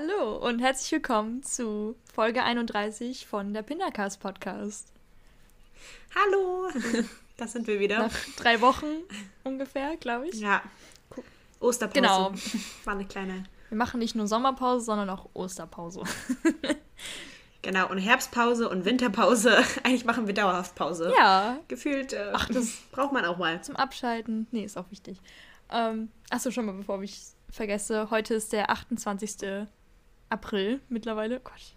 Hallo und herzlich willkommen zu Folge 31 von der Pindercast Podcast. Hallo, das sind wir wieder. Nach drei Wochen ungefähr, glaube ich. Ja. Osterpause. Genau. War eine kleine. Wir machen nicht nur Sommerpause, sondern auch Osterpause. Genau, und Herbstpause und Winterpause. Eigentlich machen wir dauerhaft Pause. Ja. Gefühlt, äh, Ach, das braucht man auch mal. Zum Abschalten. Nee, ist auch wichtig. Ähm, achso, schon mal, bevor ich vergesse. Heute ist der 28. April mittlerweile. Gott.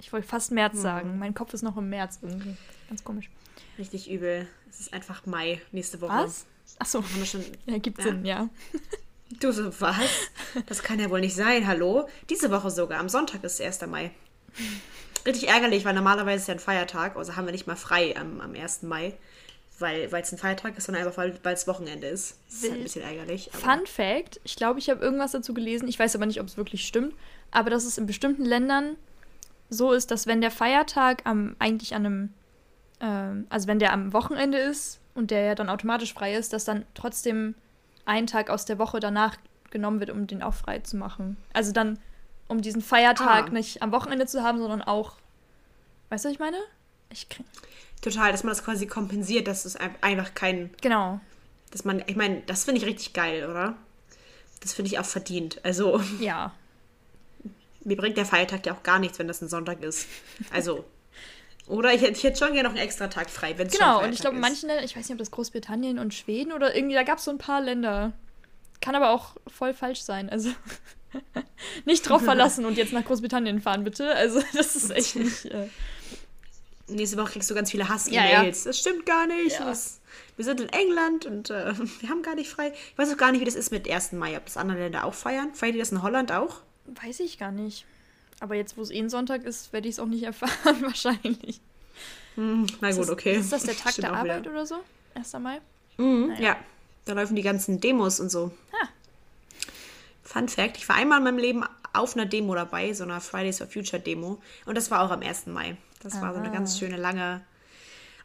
Ich wollte fast März hm. sagen. Mein Kopf ist noch im März irgendwie. Ganz komisch. Richtig übel. Es ist einfach Mai nächste Woche. Was? Achso. Haben wir schon. Ja, gibt ja. Sinn, ja. Du so, was? Das kann ja wohl nicht sein, hallo? Diese Woche sogar. Am Sonntag ist 1. Mai. Richtig ärgerlich, weil normalerweise ist ja ein Feiertag. Also haben wir nicht mal frei am, am 1. Mai. Weil es ein Feiertag ist, sondern einfach, weil es Wochenende ist. Das ist halt ein bisschen ärgerlich. Fun Fact: Ich glaube, ich habe irgendwas dazu gelesen. Ich weiß aber nicht, ob es wirklich stimmt aber dass es in bestimmten Ländern so ist, dass wenn der Feiertag am eigentlich an einem, ähm, also wenn der am Wochenende ist und der ja dann automatisch frei ist, dass dann trotzdem ein Tag aus der Woche danach genommen wird, um den auch frei zu machen. Also dann, um diesen Feiertag ah. nicht am Wochenende zu haben, sondern auch, weißt du, was ich meine? Ich krieg... Total, dass man das quasi kompensiert, dass es einfach kein. Genau. Dass man, ich meine, das finde ich richtig geil, oder? Das finde ich auch verdient. Also. Ja, mir bringt der Feiertag ja auch gar nichts, wenn das ein Sonntag ist. Also. Oder ich, ich hätte schon gerne noch einen extra Tag frei, wenn es Genau, und ich glaube, in manchen Ländern, ich weiß nicht, ob das Großbritannien und Schweden oder irgendwie, da gab es so ein paar Länder. Kann aber auch voll falsch sein. Also nicht drauf verlassen und jetzt nach Großbritannien fahren, bitte. Also das ist echt nicht. Äh Nächste Woche kriegst du ganz viele Hass-E-Mails. Ja, ja. Das stimmt gar nicht. Ja. Das, wir sind in England und äh, wir haben gar nicht frei. Ich weiß auch gar nicht, wie das ist mit 1. Mai, ob das andere Länder auch feiern. Feiert ihr das in Holland auch? Weiß ich gar nicht. Aber jetzt, wo es eh ein Sonntag ist, werde ich es auch nicht erfahren, wahrscheinlich. Hm, na gut, ist das, okay. Ist das der Tag Stimmt der Arbeit wieder. oder so? 1. Mai? Mhm, naja. Ja, da laufen die ganzen Demos und so. Ah. Fun Fact: Ich war einmal in meinem Leben auf einer Demo dabei, so einer Fridays for Future Demo. Und das war auch am 1. Mai. Das Aha. war so eine ganz schöne lange.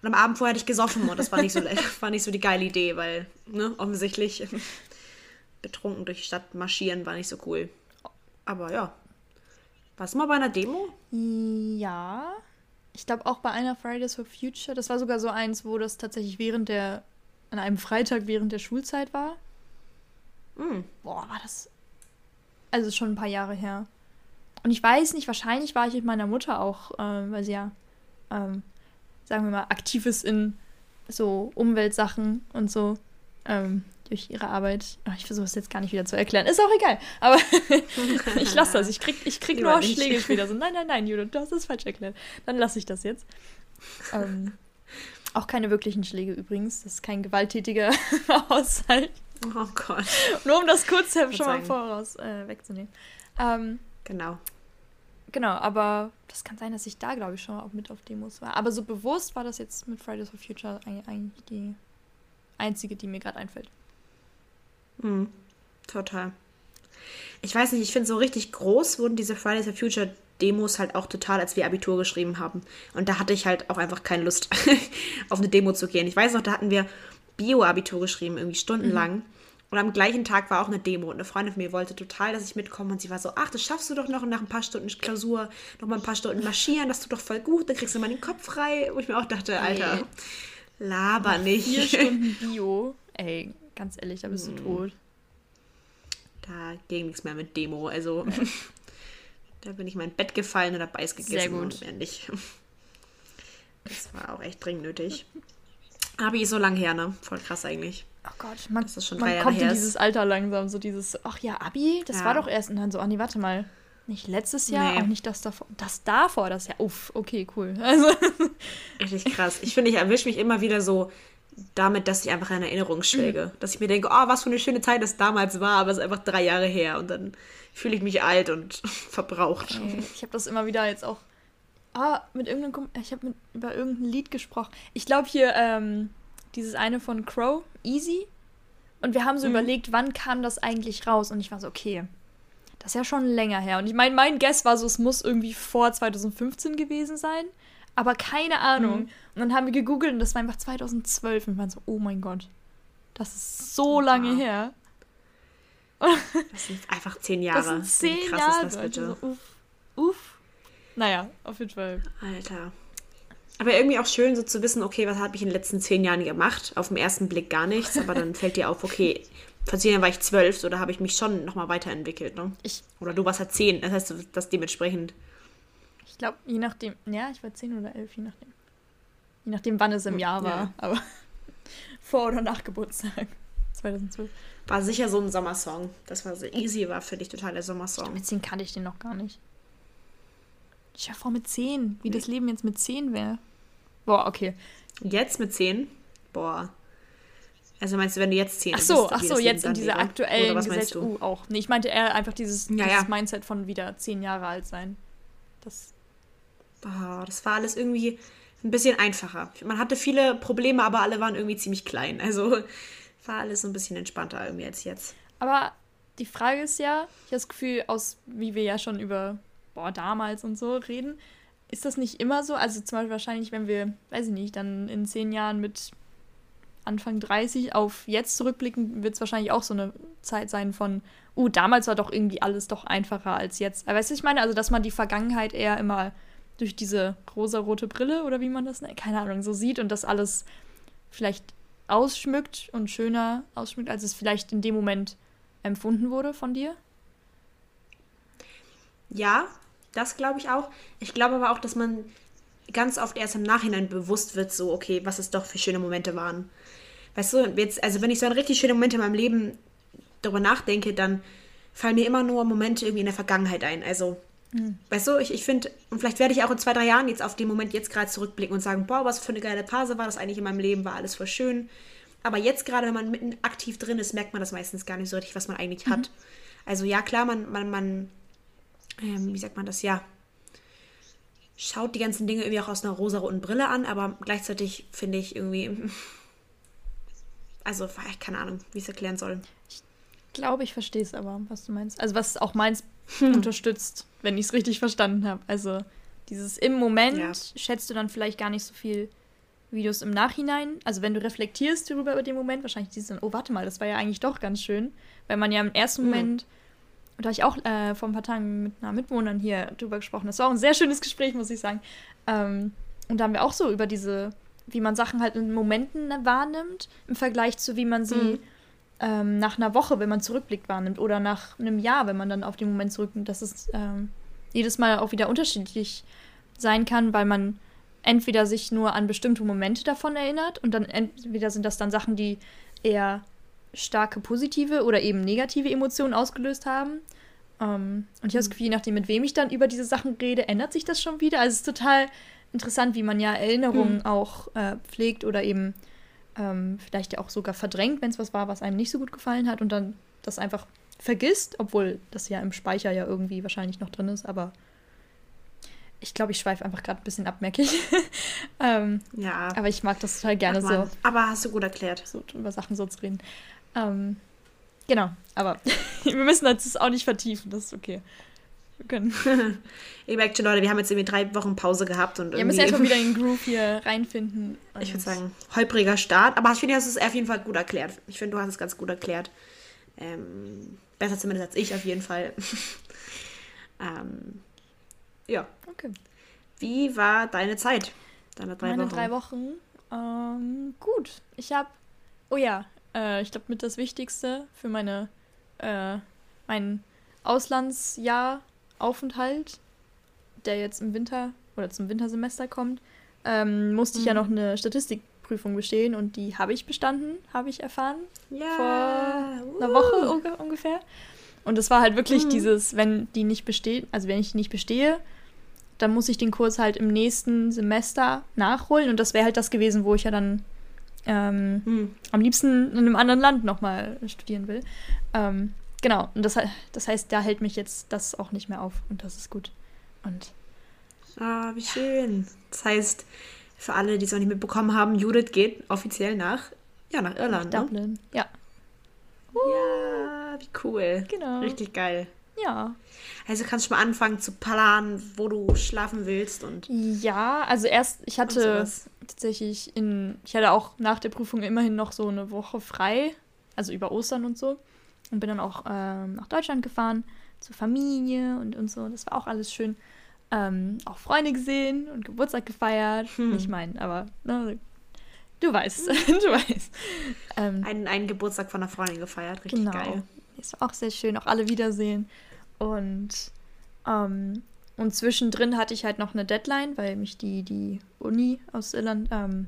Und am Abend vorher hatte ich gesoffen und das war nicht so, war nicht so die geile Idee, weil, ne, offensichtlich betrunken durch die Stadt marschieren war nicht so cool. Aber ja. Warst du mal bei einer Demo? Ja. Ich glaube auch bei einer Fridays for Future. Das war sogar so eins, wo das tatsächlich während der, an einem Freitag während der Schulzeit war. Mhm. Boah, war das. Also schon ein paar Jahre her. Und ich weiß nicht, wahrscheinlich war ich mit meiner Mutter auch, äh, weil sie ja, ähm, sagen wir mal, aktiv ist in so Umweltsachen und so. Ähm, durch ihre Arbeit. Ach, ich versuche es jetzt gar nicht wieder zu erklären. Ist auch egal. Aber ich lasse das. Ich krieg, ich krieg nur Schläge später. So, nein, nein, nein, Judith, du hast es falsch erklärt. Dann lasse ich das jetzt. Ähm, auch keine wirklichen Schläge übrigens. Das ist kein gewalttätiger Haushalt. Oh Gott. Nur um das kurz schon mal voraus äh, wegzunehmen. Ähm, genau. Genau, aber das kann sein, dass ich da, glaube ich, schon auch mit auf Demos war. Aber so bewusst war das jetzt mit Fridays for Future eigentlich die einzige, die mir gerade einfällt. Mhm, total. Ich weiß nicht, ich finde so richtig groß wurden diese Fridays for Future Demos halt auch total, als wir Abitur geschrieben haben. Und da hatte ich halt auch einfach keine Lust, auf eine Demo zu gehen. Ich weiß noch, da hatten wir Bio-Abitur geschrieben, irgendwie stundenlang. Mhm. Und am gleichen Tag war auch eine Demo und eine Freundin von mir wollte total, dass ich mitkomme und sie war so, ach, das schaffst du doch noch und nach ein paar Stunden Klausur noch mal ein paar Stunden marschieren, das tut doch voll gut, dann kriegst du mal den Kopf frei. Wo ich mir auch dachte, Alter, laber nicht. Vier Stunden Bio, ey, Ganz ehrlich, da bist du hm. tot. Da ging nichts mehr mit Demo. Also da bin ich mein Bett gefallen oder Beiß gegessen. Sehr gut. Und nicht. Das war auch echt dringend nötig. Abi ist so lang her, ne? Voll krass eigentlich. Oh Gott, man, das ist schon man kommt in dieses Alter langsam, so dieses, ach ja, Abi, das ja. war doch erst und dann so, ach nee, warte mal, nicht letztes Jahr, nee. auch nicht das davor, das davor, das Jahr, uff, okay, cool. Also. Richtig krass. Ich finde, ich erwische mich immer wieder so damit, dass ich einfach in Erinnerung schläge. Mhm. Dass ich mir denke, oh, was für eine schöne Zeit das damals war, aber es ist einfach drei Jahre her und dann fühle ich mich alt und verbraucht. Okay. Ich habe das immer wieder jetzt auch. Ah, mit irgendeinem. Ich habe über irgendein Lied gesprochen. Ich glaube hier, ähm, dieses eine von Crow, Easy. Und wir haben so mhm. überlegt, wann kam das eigentlich raus? Und ich war so, okay, das ist ja schon länger her. Und ich meine, mein Guess war so, es muss irgendwie vor 2015 gewesen sein aber keine Ahnung. Mhm. Und dann haben wir gegoogelt und das war einfach 2012 und wir waren so, oh mein Gott, das ist so lange her. Das sind einfach zehn Jahre. Das sind zehn Wie krass Jahre. Ist das bitte? Also, uff, uff. Naja, auf jeden Fall. Alter. Aber irgendwie auch schön, so zu wissen, okay, was habe ich in den letzten zehn Jahren gemacht? Auf den ersten Blick gar nichts, aber dann fällt dir auf, okay, vor zehn Jahren war ich zwölf, so da habe ich mich schon nochmal weiterentwickelt, ne? Ich, oder du warst halt zehn, das heißt, das dementsprechend. Ich glaube, je nachdem, ja, ich war zehn oder elf, je nachdem. Je nachdem, wann es im Jahr war, ja. aber vor oder nach Geburtstag. 2012. War sicher so ein Sommersong. Das war so easy, war für dich total der Sommersong. Glaub, mit 10 kannte ich den noch gar nicht. Ich war vor mit 10, wie nee. das Leben jetzt mit 10 wäre. Boah, okay. Jetzt mit 10? Boah. Also meinst du, wenn du jetzt 10 Ach so, bist, ach so, jetzt in dieser aktuellen Gesellschaft. Uh, auch. Nee, ich meinte eher einfach dieses, ja, dieses ja. Mindset von wieder 10 Jahre alt sein. Das. Boah, das war alles irgendwie ein bisschen einfacher. Man hatte viele Probleme, aber alle waren irgendwie ziemlich klein. Also war alles ein bisschen entspannter irgendwie als jetzt. Aber die Frage ist ja, ich habe das Gefühl, aus wie wir ja schon über boah, damals und so reden, ist das nicht immer so? Also zum Beispiel wahrscheinlich, wenn wir, weiß ich nicht, dann in zehn Jahren mit Anfang 30 auf jetzt zurückblicken, wird es wahrscheinlich auch so eine Zeit sein von, uh, damals war doch irgendwie alles doch einfacher als jetzt. Weißt du, ich meine, also dass man die Vergangenheit eher immer durch diese rosa-rote Brille oder wie man das nennt, keine Ahnung, so sieht und das alles vielleicht ausschmückt und schöner ausschmückt, als es vielleicht in dem Moment empfunden wurde von dir? Ja, das glaube ich auch. Ich glaube aber auch, dass man ganz oft erst im Nachhinein bewusst wird, so, okay, was es doch für schöne Momente waren. Weißt du, jetzt, also wenn ich so an richtig schöne Momente in meinem Leben darüber nachdenke, dann fallen mir immer nur Momente irgendwie in der Vergangenheit ein. Also, mhm. weißt du, ich, ich finde, und vielleicht werde ich auch in zwei, drei Jahren jetzt auf den Moment jetzt gerade zurückblicken und sagen, boah, was für eine geile Phase war das eigentlich in meinem Leben, war alles voll schön. Aber jetzt gerade, wenn man mitten aktiv drin ist, merkt man das meistens gar nicht so richtig, was man eigentlich mhm. hat. Also ja, klar, man, man, man ähm, wie sagt man das, ja, schaut die ganzen Dinge irgendwie auch aus einer rosaroten Brille an, aber gleichzeitig finde ich irgendwie, also keine Ahnung, wie ich es erklären soll. Ich glaube, ich verstehe es aber, was du meinst. Also was auch meins hm. unterstützt, wenn ich es richtig verstanden habe. Also dieses im Moment ja. schätzt du dann vielleicht gar nicht so viel, es im Nachhinein, also wenn du reflektierst darüber über den Moment, wahrscheinlich dieses, oh warte mal, das war ja eigentlich doch ganz schön, weil man ja im ersten hm. Moment da habe ich auch äh, vor ein paar Tagen mit einer Mitwohnerin hier drüber gesprochen. Das war auch ein sehr schönes Gespräch, muss ich sagen. Ähm, und da haben wir auch so über diese, wie man Sachen halt in Momenten wahrnimmt, im Vergleich zu wie man sie mhm. Ähm, nach einer Woche, wenn man zurückblickt, wahrnimmt. Oder nach einem Jahr, wenn man dann auf den Moment zurücknimmt. Dass es ähm, jedes Mal auch wieder unterschiedlich sein kann, weil man entweder sich nur an bestimmte Momente davon erinnert und dann entweder sind das dann Sachen, die eher starke positive oder eben negative Emotionen ausgelöst haben. Ähm, und ich habe das mhm. Gefühl, je nachdem, mit wem ich dann über diese Sachen rede, ändert sich das schon wieder. Also es ist total interessant, wie man ja Erinnerungen mhm. auch äh, pflegt oder eben ähm, vielleicht ja auch sogar verdrängt, wenn es was war, was einem nicht so gut gefallen hat und dann das einfach vergisst, obwohl das ja im Speicher ja irgendwie wahrscheinlich noch drin ist, aber ich glaube, ich schweife einfach gerade ein bisschen ab, merke ich. ähm, ja. Aber ich mag das total gerne so. Aber hast du gut erklärt. So über Sachen so zu reden. Ähm, genau, aber wir müssen das auch nicht vertiefen, das ist okay. Wir können. Ihr merkt schon, Leute, wir haben jetzt irgendwie drei Wochen Pause gehabt und Wir müssen erstmal wieder in den Groove hier reinfinden. Ich würde sagen, holpriger Start, aber ich finde, du hast es auf jeden Fall gut erklärt. Ich finde, du hast es ganz gut erklärt. Ähm, besser zumindest als ich auf jeden Fall. ähm, ja. Okay. Wie war deine Zeit? Deine drei Meine Wochen? drei Wochen? Ähm, gut. Ich habe, oh ja, äh, ich glaube, mit das Wichtigste für meine, äh, mein Auslandsjahr Aufenthalt, der jetzt im Winter oder zum Wintersemester kommt, ähm, musste mhm. ich ja mhm. noch eine Statistikprüfung bestehen und die habe ich bestanden, habe ich erfahren. Ja. Vor einer Woche uh. ungefähr. Und es war halt wirklich mhm. dieses, wenn die nicht besteht, also wenn ich nicht bestehe, dann muss ich den Kurs halt im nächsten Semester nachholen. Und das wäre halt das gewesen, wo ich ja dann ähm, hm. am liebsten in einem anderen Land nochmal studieren will. Ähm, genau, und das, das heißt, da hält mich jetzt das auch nicht mehr auf und das ist gut. Und Ah, wie schön. Das heißt, für alle, die es noch nicht mitbekommen haben, Judith geht offiziell nach, ja, nach Irland. Nach ne? Dublin, ne? ja. Ja, wie cool. Genau. Richtig geil. Ja. Also kannst du mal anfangen zu planen, wo du schlafen willst und. Ja, also erst, ich hatte tatsächlich in, ich hatte auch nach der Prüfung immerhin noch so eine Woche frei, also über Ostern und so. Und bin dann auch ähm, nach Deutschland gefahren zur Familie und, und so. Das war auch alles schön. Ähm, auch Freunde gesehen und Geburtstag gefeiert. Hm. Nicht meinen, aber ne, du weißt, du weißt. Ähm, einen, einen Geburtstag von einer Freundin gefeiert, richtig genau. geil. Ist auch sehr schön, auch alle wiedersehen. Und, ähm, und zwischendrin hatte ich halt noch eine Deadline, weil mich die, die Uni aus Irland ähm,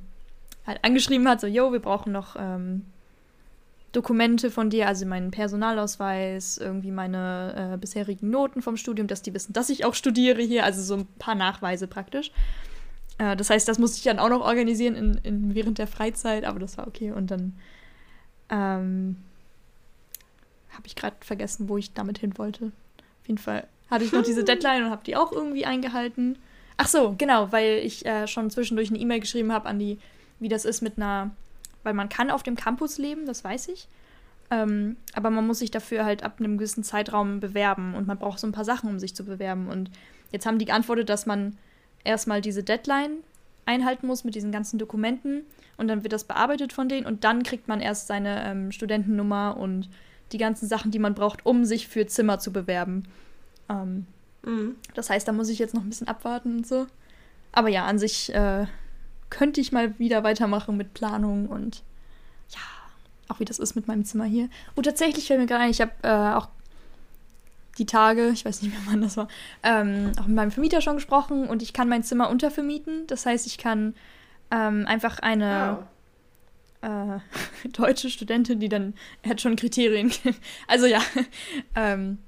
halt angeschrieben hat, so, yo, wir brauchen noch ähm, Dokumente von dir, also meinen Personalausweis, irgendwie meine äh, bisherigen Noten vom Studium, dass die wissen, dass ich auch studiere hier, also so ein paar Nachweise praktisch. Äh, das heißt, das musste ich dann auch noch organisieren in, in, während der Freizeit, aber das war okay. Und dann ähm, habe ich gerade vergessen, wo ich damit hin wollte. Auf jeden Fall hatte ich noch diese Deadline und habe die auch irgendwie eingehalten. Ach so, genau, weil ich äh, schon zwischendurch eine E-Mail geschrieben habe an die, wie das ist mit einer weil man kann auf dem Campus leben, das weiß ich. Ähm, aber man muss sich dafür halt ab einem gewissen Zeitraum bewerben und man braucht so ein paar Sachen, um sich zu bewerben. Und jetzt haben die geantwortet, dass man erstmal diese Deadline einhalten muss mit diesen ganzen Dokumenten und dann wird das bearbeitet von denen und dann kriegt man erst seine ähm, Studentennummer und die ganzen Sachen, die man braucht, um sich für Zimmer zu bewerben. Ähm, mhm. Das heißt, da muss ich jetzt noch ein bisschen abwarten und so. Aber ja, an sich äh, könnte ich mal wieder weitermachen mit Planung und ja, auch wie das ist mit meinem Zimmer hier. Und tatsächlich fällt mir gerade ein, ich habe äh, auch die Tage, ich weiß nicht mehr wann das war, ähm, auch mit meinem Vermieter schon gesprochen und ich kann mein Zimmer untervermieten. Das heißt, ich kann ähm, einfach eine wow. äh, deutsche Studentin, die dann, er hat schon Kriterien, also ja, ähm,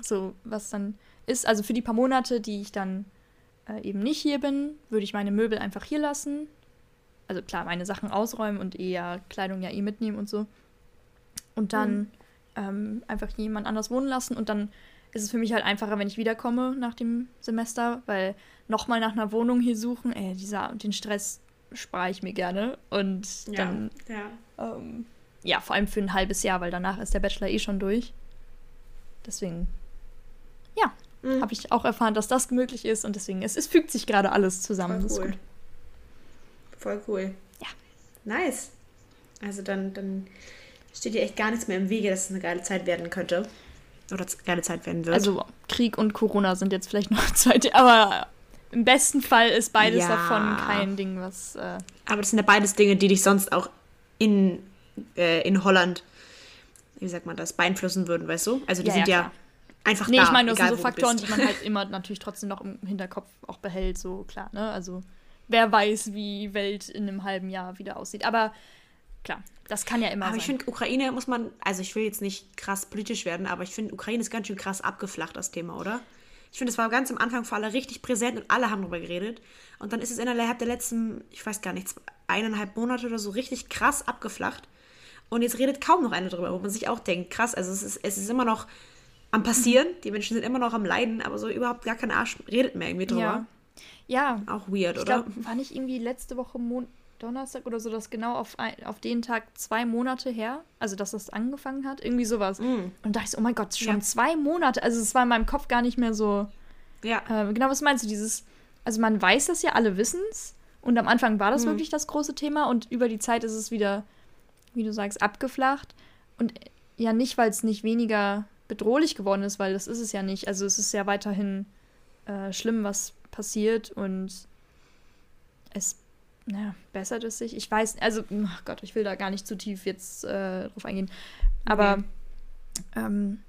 so was dann ist, also für die paar Monate, die ich dann äh, eben nicht hier bin, würde ich meine Möbel einfach hier lassen. Also klar, meine Sachen ausräumen und eher Kleidung ja eh mitnehmen und so. Und dann mhm. ähm, einfach jemand anders wohnen lassen. Und dann ist es für mich halt einfacher, wenn ich wiederkomme nach dem Semester, weil nochmal nach einer Wohnung hier suchen, ey, dieser, den Stress spare ich mir gerne. Und ja, dann, ja. Ähm, ja, vor allem für ein halbes Jahr, weil danach ist der Bachelor eh schon durch. Deswegen, mhm. habe ich auch erfahren, dass das möglich ist und deswegen, es, es fügt sich gerade alles zusammen. Voll cool. Voll cool. Ja. Nice. Also dann, dann steht dir echt gar nichts mehr im Wege, dass es eine geile Zeit werden könnte. Oder eine geile Zeit werden wird. Also Krieg und Corona sind jetzt vielleicht noch zweite, aber im besten Fall ist beides ja. davon kein Ding, was. Äh aber das sind ja beides Dinge, die dich sonst auch in, äh, in Holland, wie sagt man das, beeinflussen würden, weißt du? Also die ja, sind ja, ja einfach nee, da. Nee, ich meine, das sind so Faktoren, die man halt immer natürlich trotzdem noch im Hinterkopf auch behält, so klar, ne? Also wer weiß, wie Welt in einem halben Jahr wieder aussieht. Aber klar, das kann ja immer aber sein. ich finde, Ukraine muss man, also ich will jetzt nicht krass politisch werden, aber ich finde, Ukraine ist ganz schön krass abgeflacht, das Thema, oder? Ich finde, es war ganz am Anfang für alle richtig präsent und alle haben darüber geredet. Und dann ist es innerhalb der letzten, ich weiß gar nicht, eineinhalb Monate oder so richtig krass abgeflacht. Und jetzt redet kaum noch einer darüber, wo man sich auch denkt, krass, also es ist, es ist immer noch am Passieren. Die Menschen sind immer noch am Leiden, aber so überhaupt gar kein Arsch redet mehr irgendwie drüber. Ja. ja. Auch weird, ich oder? Glaub, war nicht irgendwie letzte Woche Mon Donnerstag oder so, das genau auf, ein, auf den Tag zwei Monate her, also dass das angefangen hat, irgendwie sowas. Mm. Und da dachte ich so, oh mein Gott, schon ja. zwei Monate. Also es war in meinem Kopf gar nicht mehr so. Ja. Äh, genau, was meinst du? Dieses, also man weiß das ja, alle wissen es. Und am Anfang war das mm. wirklich das große Thema und über die Zeit ist es wieder, wie du sagst, abgeflacht. Und ja, nicht, weil es nicht weniger bedrohlich geworden ist, weil das ist es ja nicht. Also es ist ja weiterhin äh, schlimm, was passiert und es naja, bessert es sich. Ich weiß, also, oh Gott, ich will da gar nicht zu tief jetzt äh, drauf eingehen. Aber okay. ähm,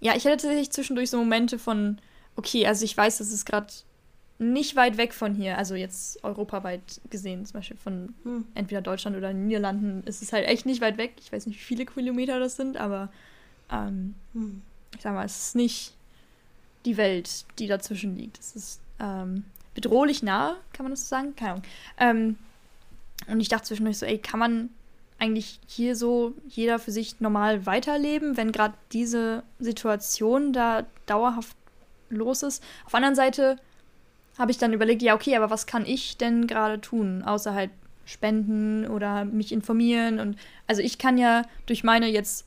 ja, ich hatte tatsächlich zwischendurch so Momente von, okay, also ich weiß, dass es gerade nicht weit weg von hier, also jetzt europaweit gesehen, zum Beispiel von hm. entweder Deutschland oder den Niederlanden, ist es halt echt nicht weit weg. Ich weiß nicht, wie viele Kilometer das sind, aber ähm, hm. Ich sag mal, es ist nicht die Welt, die dazwischen liegt. Es ist ähm, bedrohlich nah, kann man das so sagen? Keine Ahnung. Ähm, und ich dachte zwischendurch so, ey, kann man eigentlich hier so jeder für sich normal weiterleben, wenn gerade diese Situation da dauerhaft los ist? Auf der anderen Seite habe ich dann überlegt, ja, okay, aber was kann ich denn gerade tun, außer halt spenden oder mich informieren? Und also ich kann ja durch meine jetzt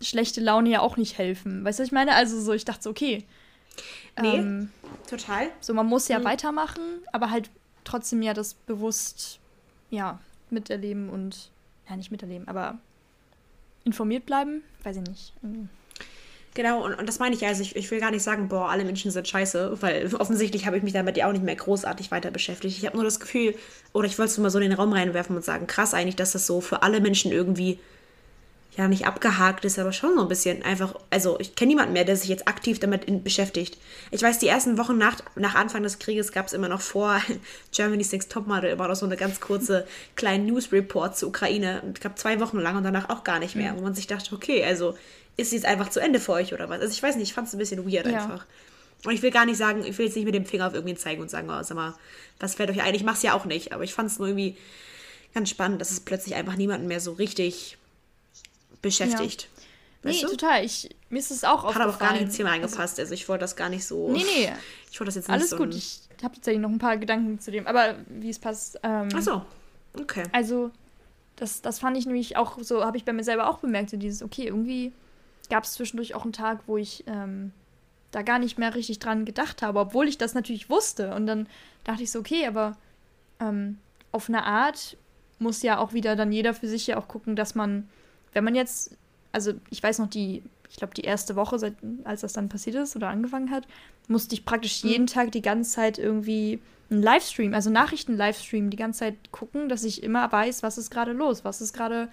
schlechte Laune ja auch nicht helfen. Weißt du, was ich meine? Also so, ich dachte so, okay. Nee, ähm, total. So, man muss ja mhm. weitermachen, aber halt trotzdem ja das bewusst, ja, miterleben und, ja, nicht miterleben, aber informiert bleiben. Weiß ich nicht. Genau, und, und das meine ich also. Ich, ich will gar nicht sagen, boah, alle Menschen sind scheiße, weil offensichtlich habe ich mich damit ja auch nicht mehr großartig weiter beschäftigt. Ich habe nur das Gefühl, oder ich wollte es mal so in den Raum reinwerfen und sagen, krass eigentlich, dass das so für alle Menschen irgendwie ja nicht abgehakt ist, aber schon so ein bisschen einfach. Also ich kenne niemanden mehr, der sich jetzt aktiv damit in, beschäftigt. Ich weiß, die ersten Wochen nach, nach Anfang des Krieges gab es immer noch vor Germany's Next Topmodel immer noch so eine ganz kurze kleine News Report zur Ukraine. Ich glaube zwei Wochen lang und danach auch gar nicht mehr, mhm. wo man sich dachte, okay, also ist jetzt einfach zu Ende für euch oder was? Also ich weiß nicht, ich fand es ein bisschen weird ja. einfach. Und ich will gar nicht sagen, ich will jetzt nicht mit dem Finger auf irgendwen zeigen und sagen, oh, sag mal, was fällt euch ein? Ich mach's ja auch nicht, aber ich fand es nur irgendwie ganz spannend, dass es plötzlich einfach niemanden mehr so richtig beschäftigt. Ja. Nee, du? total. Ich, mir ist es auch Hat aber auch gar nicht ins Thema eingepasst. Also ich wollte das gar nicht so. Nee, nee. Ich wollte das jetzt nicht Alles so gut. Ich habe tatsächlich noch ein paar Gedanken zu dem. Aber wie es passt. Ähm, Ach so. Okay. Also, das, das fand ich nämlich auch so, habe ich bei mir selber auch bemerkt. So dieses, okay, irgendwie gab es zwischendurch auch einen Tag, wo ich ähm, da gar nicht mehr richtig dran gedacht habe, obwohl ich das natürlich wusste. Und dann dachte ich so, okay, aber ähm, auf eine Art muss ja auch wieder dann jeder für sich ja auch gucken, dass man wenn man jetzt, also ich weiß noch, die, ich glaube, die erste Woche, seit, als das dann passiert ist oder angefangen hat, musste ich praktisch mhm. jeden Tag die ganze Zeit irgendwie einen Livestream, also Nachrichten-Livestream, die ganze Zeit gucken, dass ich immer weiß, was ist gerade los, was ist gerade.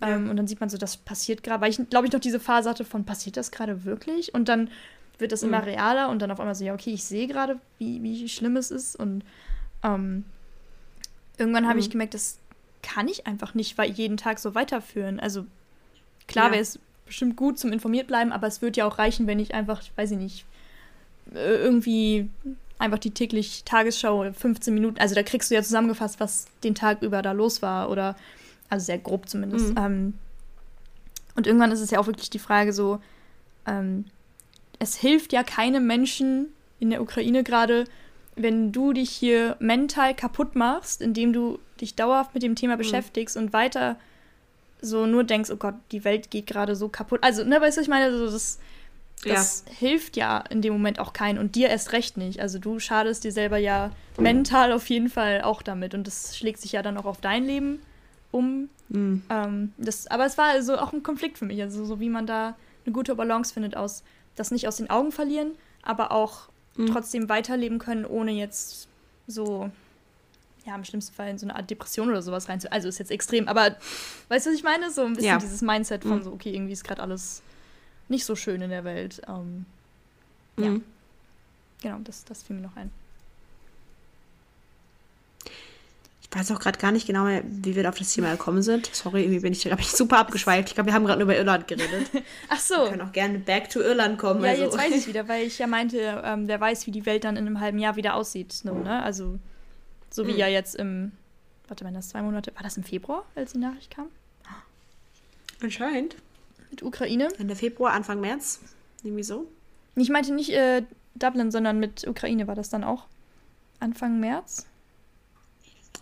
Ja. Ähm, und dann sieht man so, das passiert gerade, weil ich, glaube ich, noch diese Phase hatte von, passiert das gerade wirklich? Und dann wird das mhm. immer realer und dann auf einmal so, ja, okay, ich sehe gerade, wie, wie schlimm es ist. Und ähm, irgendwann habe mhm. ich gemerkt, das kann ich einfach nicht jeden Tag so weiterführen. Also klar ja. wäre es bestimmt gut zum informiert bleiben, aber es würde ja auch reichen, wenn ich einfach, ich weiß ich nicht, äh, irgendwie einfach die täglich Tagesschau 15 Minuten, also da kriegst du ja zusammengefasst, was den Tag über da los war oder also sehr grob zumindest. Mhm. Ähm, und irgendwann ist es ja auch wirklich die Frage so, ähm, es hilft ja keinem Menschen in der Ukraine gerade, wenn du dich hier mental kaputt machst, indem du dich dauerhaft mit dem Thema mhm. beschäftigst und weiter so nur denkst, oh Gott, die Welt geht gerade so kaputt. Also, ne, weißt du, ich meine, also das, das ja. hilft ja in dem Moment auch keinen und dir erst recht nicht. Also du schadest dir selber ja mental auf jeden Fall auch damit und das schlägt sich ja dann auch auf dein Leben um. Mhm. Ähm, das, aber es war also auch ein Konflikt für mich, also so wie man da eine gute Balance findet aus, das nicht aus den Augen verlieren, aber auch mhm. trotzdem weiterleben können, ohne jetzt so ja, im schlimmsten Fall in so eine Art Depression oder sowas rein. Also ist jetzt extrem, aber weißt du, was ich meine? So ein bisschen ja. dieses Mindset von mhm. so, okay, irgendwie ist gerade alles nicht so schön in der Welt. Ähm, mhm. Ja. Genau, das, das fiel mir noch ein. Ich weiß auch gerade gar nicht genau mehr, wie wir auf das Thema gekommen sind. Sorry, irgendwie bin ich, glaube ich, super abgeschweift. Ich glaube, wir haben gerade über Irland geredet. Ach so. Wir können auch gerne back to Irland kommen. Ja, also. jetzt weiß ich wieder, weil ich ja meinte, ähm, wer weiß, wie die Welt dann in einem halben Jahr wieder aussieht. So, ne? Also so wie mhm. ja jetzt im, warte, wenn das zwei Monate, war das im Februar, als die Nachricht kam? Anscheinend. Mit Ukraine. Ende Februar, Anfang März. Irgendwie so. Ich meinte nicht äh, Dublin, sondern mit Ukraine war das dann auch Anfang März.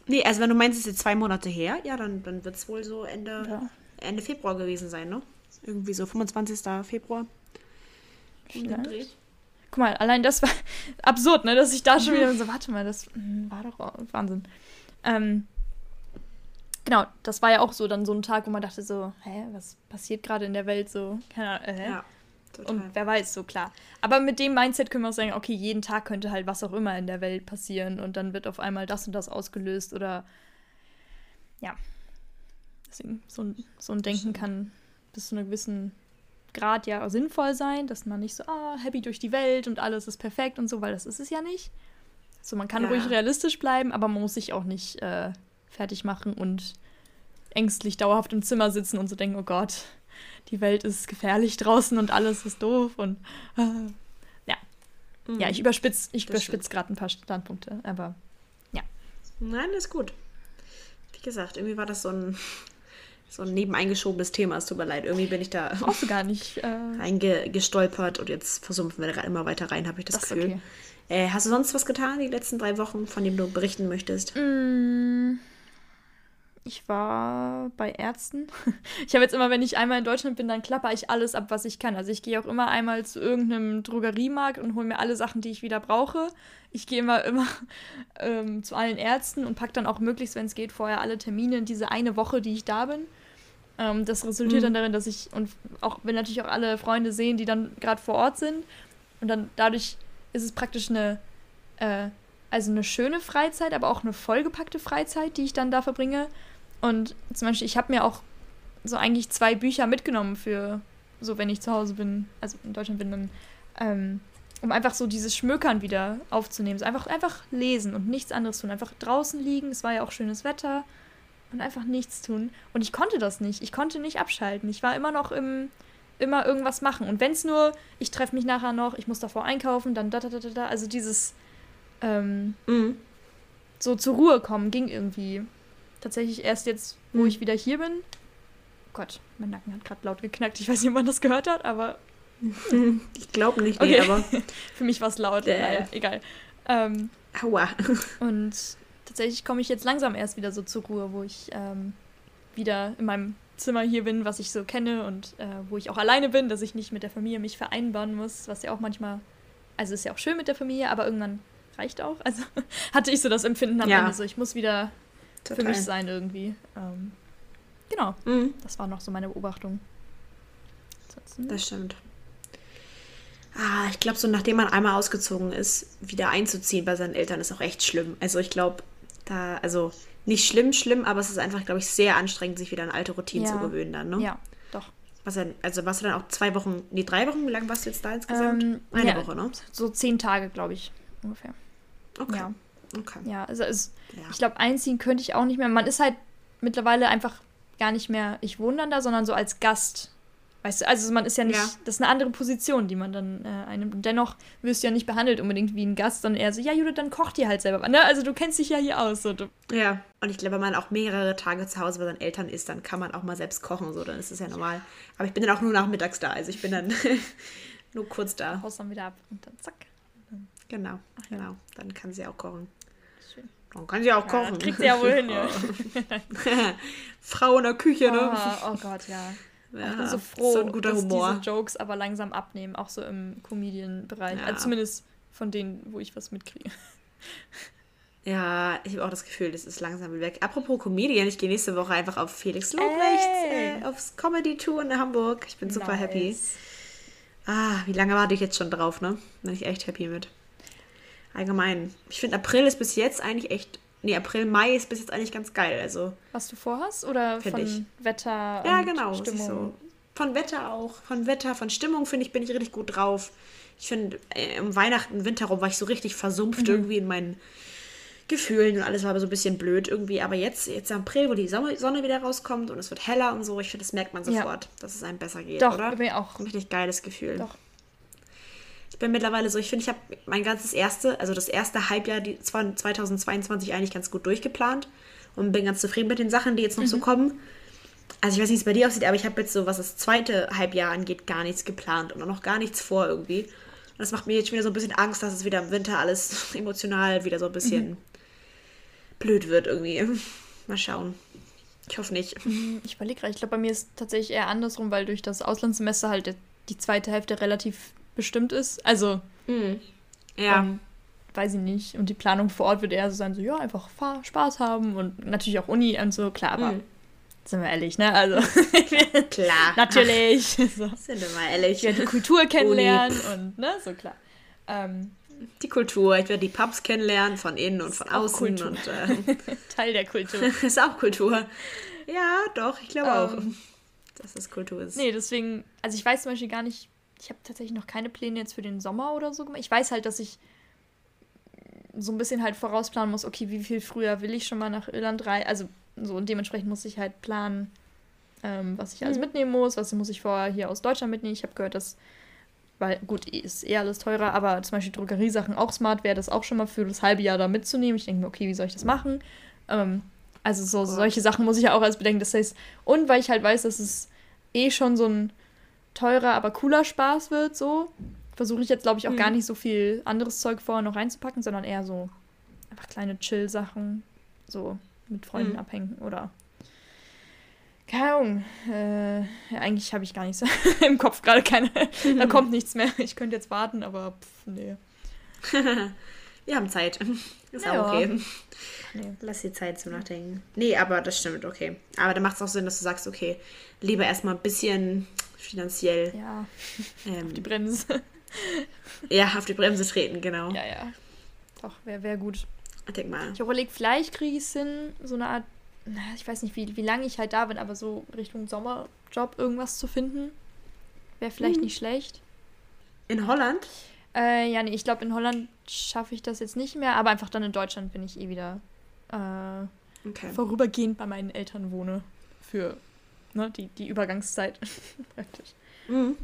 Nee, also wenn du meinst, es ist jetzt zwei Monate her, ja, dann, dann wird es wohl so Ende, ja. Ende Februar gewesen sein, ne? Irgendwie so 25. Februar. Vielleicht. Guck mal, allein das war absurd, ne? Dass ich da schon wieder so, warte mal, das hm, war doch Wahnsinn. Ähm, genau, das war ja auch so dann so ein Tag, wo man dachte so, hä, was passiert gerade in der Welt so? Keine Ahnung, äh, ja, total. Und wer weiß, so klar. Aber mit dem Mindset können wir auch sagen, okay, jeden Tag könnte halt was auch immer in der Welt passieren und dann wird auf einmal das und das ausgelöst oder ja. Deswegen, so, so ein Denken kann bis zu einer gewissen Grad ja sinnvoll sein, dass man nicht so, ah, happy durch die Welt und alles ist perfekt und so, weil das ist es ja nicht. So, man kann ja. ruhig realistisch bleiben, aber man muss sich auch nicht äh, fertig machen und ängstlich dauerhaft im Zimmer sitzen und so denken, oh Gott, die Welt ist gefährlich draußen und alles ist doof und äh, ja. Mhm. Ja, ich überspitze ich überspitz gerade ein paar Standpunkte, aber ja. Nein, ist gut. Wie gesagt, irgendwie war das so ein so ein nebeneingeschobenes Thema. Es tut mir leid, irgendwie bin ich da Brauchst gar nicht äh... reingestolpert und jetzt versumpfen wir da immer weiter rein, habe ich das, das Gefühl. Okay. Äh, hast du sonst was getan die letzten drei Wochen, von dem du berichten möchtest? Mm, ich war bei Ärzten. Ich habe jetzt immer, wenn ich einmal in Deutschland bin, dann klapper ich alles ab, was ich kann. Also ich gehe auch immer einmal zu irgendeinem Drogeriemarkt und hole mir alle Sachen, die ich wieder brauche. Ich gehe immer, immer ähm, zu allen Ärzten und packe dann auch möglichst, wenn es geht, vorher alle Termine in diese eine Woche, die ich da bin. Ähm, das resultiert mhm. dann darin, dass ich, und auch wenn natürlich auch alle Freunde sehen, die dann gerade vor Ort sind, und dann dadurch ist es praktisch eine, äh, also eine schöne Freizeit, aber auch eine vollgepackte Freizeit, die ich dann da verbringe. Und zum Beispiel, ich habe mir auch so eigentlich zwei Bücher mitgenommen für, so wenn ich zu Hause bin, also in Deutschland bin, dann, ähm, um einfach so dieses Schmökern wieder aufzunehmen. So einfach, einfach lesen und nichts anderes tun. Einfach draußen liegen, es war ja auch schönes Wetter und einfach nichts tun. Und ich konnte das nicht. Ich konnte nicht abschalten. Ich war immer noch im, immer irgendwas machen. Und wenn es nur, ich treffe mich nachher noch, ich muss davor einkaufen, dann da, da, da, da, also dieses ähm, mhm. so zur Ruhe kommen ging irgendwie. Tatsächlich erst jetzt, wo mhm. ich wieder hier bin. Oh Gott, mein Nacken hat gerade laut geknackt. Ich weiß nicht, ob man das gehört hat, aber. ich glaube nicht, nee, okay. aber. Für mich war es laut. Äh. Naja, egal. Ähm, Aua. und tatsächlich komme ich jetzt langsam erst wieder so zur Ruhe, wo ich ähm, wieder in meinem Zimmer hier bin, was ich so kenne und äh, wo ich auch alleine bin, dass ich nicht mit der Familie mich vereinbaren muss, was ja auch manchmal, also ist ja auch schön mit der Familie, aber irgendwann reicht auch. Also hatte ich so das Empfinden am ja. Ende, so ich muss wieder Total. für mich sein irgendwie. Ähm, genau, mhm. das war noch so meine Beobachtung. Ansonsten. Das stimmt. Ah, ich glaube, so nachdem man einmal ausgezogen ist, wieder einzuziehen bei seinen Eltern ist auch echt schlimm. Also ich glaube, da, also nicht schlimm, schlimm, aber es ist einfach, glaube ich, sehr anstrengend, sich wieder an alte Routinen ja. zu gewöhnen dann, ne? Ja, doch. Was dann, also warst du dann auch zwei Wochen, nee, drei Wochen? Wie lange warst du jetzt da insgesamt? Ähm, Eine ja, Woche, ne? So zehn Tage, glaube ich, ungefähr. Okay. Ja. Okay. Ja, also es, ja. ich glaube, einziehen könnte ich auch nicht mehr. Man ist halt mittlerweile einfach gar nicht mehr, ich wohne dann da, sondern so als Gast Weißt du, also man ist ja nicht, ja. das ist eine andere Position, die man dann äh, einnimmt. Und dennoch wirst du ja nicht behandelt unbedingt wie ein Gast, sondern eher so, ja, Jude, dann kocht dir halt selber. Ne? Also du kennst dich ja hier aus. So. Ja, und ich glaube, wenn man auch mehrere Tage zu Hause bei seinen Eltern ist, dann kann man auch mal selbst kochen, so, dann ist es ja normal. Aber ich bin dann auch nur nachmittags da, also ich bin dann nur kurz da. Haust dann wieder ab und dann zack. Genau, genau. Dann kann sie auch kochen. Dann kann sie auch kochen. Ja, kriegt sie ja wohl hin, ja. Frau in der Küche, ne? Oh, oh Gott, ja. Ja, ich bin so froh, so ein guter dass Humor. diese Jokes aber langsam abnehmen, auch so im Comedian-Bereich. Ja. Also zumindest von denen, wo ich was mitkriege. Ja, ich habe auch das Gefühl, das ist langsam weg. Apropos Comedian, ich gehe nächste Woche einfach auf Felix Lobrechts, äh, aufs Comedy-Tour in Hamburg. Ich bin super nice. happy. Ah, wie lange warte ich jetzt schon drauf, ne? Bin ich echt happy mit. Allgemein. Ich finde, April ist bis jetzt eigentlich echt nee, April, Mai ist bis jetzt eigentlich ganz geil. Also, Was du vorhast oder von ich. Wetter Ja, genau. Stimmung? So. Von Wetter auch. Von Wetter, von Stimmung finde ich, bin ich richtig gut drauf. Ich finde, äh, im Weihnachten, Winter rum war ich so richtig versumpft mhm. irgendwie in meinen Gefühlen und alles war aber so ein bisschen blöd irgendwie. Aber jetzt, jetzt im April, wo die Sonne wieder rauskommt und es wird heller und so, ich finde, das merkt man sofort, ja. dass es einem besser geht, Doch, oder? Doch, auch. Ein richtig geiles Gefühl. Doch ich bin mittlerweile so, ich finde, ich habe mein ganzes erste, also das erste Halbjahr die, 2022 eigentlich ganz gut durchgeplant und bin ganz zufrieden mit den Sachen, die jetzt noch mhm. so kommen. Also ich weiß nicht, wie es bei dir aussieht, aber ich habe jetzt so, was das zweite Halbjahr angeht, gar nichts geplant und noch gar nichts vor irgendwie. Und das macht mir jetzt wieder so ein bisschen Angst, dass es wieder im Winter alles emotional wieder so ein bisschen mhm. blöd wird irgendwie. Mal schauen. Ich hoffe nicht. Mhm, ich überlege gerade, ich glaube, bei mir ist es tatsächlich eher andersrum, weil durch das Auslandssemester halt die zweite Hälfte relativ bestimmt ist. Also, mhm. ja. Ähm, weiß ich nicht. Und die Planung vor Ort wird eher so sein, so, ja, einfach fahr, Spaß haben und natürlich auch Uni und so, klar, aber mhm. sind wir ehrlich, ne? Also, klar. natürlich. So. Sind wir mal ehrlich. Ich werde die Kultur kennenlernen Uni. und, ne, so klar. Ähm, die Kultur, ich werde die Pubs kennenlernen, von innen und von außen. Kultur. Und, äh, Teil der Kultur. ist auch Kultur. Ja, doch, ich glaube ähm, auch, dass das Kultur ist. Nee, deswegen, also ich weiß zum Beispiel gar nicht, ich habe tatsächlich noch keine Pläne jetzt für den Sommer oder so gemacht. Ich weiß halt, dass ich so ein bisschen halt vorausplanen muss, okay, wie viel früher will ich schon mal nach Irland reisen. Also so und dementsprechend muss ich halt planen, ähm, was ich alles mhm. mitnehmen muss, was muss ich vorher hier aus Deutschland mitnehmen. Ich habe gehört, dass, weil gut, ist eh alles teurer, aber zum Beispiel Drogeriesachen auch smart wäre, das auch schon mal für das halbe Jahr da mitzunehmen. Ich denke mir, okay, wie soll ich das machen? Ähm, also so solche Sachen muss ich ja auch als bedenken. Das heißt, und weil ich halt weiß, dass es eh schon so ein teurer, aber cooler Spaß wird, so, versuche ich jetzt, glaube ich, auch mhm. gar nicht so viel anderes Zeug vorher noch reinzupacken, sondern eher so einfach kleine Chill-Sachen, so mit Freunden mhm. abhängen oder keine Ahnung. Äh, ja, eigentlich habe ich gar nichts im Kopf gerade keine. da kommt nichts mehr. Ich könnte jetzt warten, aber pff, nee. Wir haben Zeit. Ist Ja. auch okay. Nee. Lass die Zeit zum Nachdenken. Nee, aber das stimmt, okay. Aber da macht es auch Sinn, dass du sagst, okay, lieber erstmal ein bisschen finanziell Ja, ähm, die Bremse. ja, auf die Bremse treten, genau. ja, ja. Doch, wäre wär gut. Ich denke mal. Ich überlege, vielleicht kriege ich es hin, so eine Art, ich weiß nicht, wie, wie lange ich halt da bin, aber so Richtung Sommerjob irgendwas zu finden. Wäre vielleicht Mhm. nicht schlecht. In Holland? Äh, ja, nee, ich glaube, in Holland schaffe ich das jetzt nicht mehr, aber einfach dann in Deutschland bin ich eh wieder äh, Okay. vorübergehend bei meinen Eltern wohne. Für ne, die, die Übergangszeit praktisch. Mhm.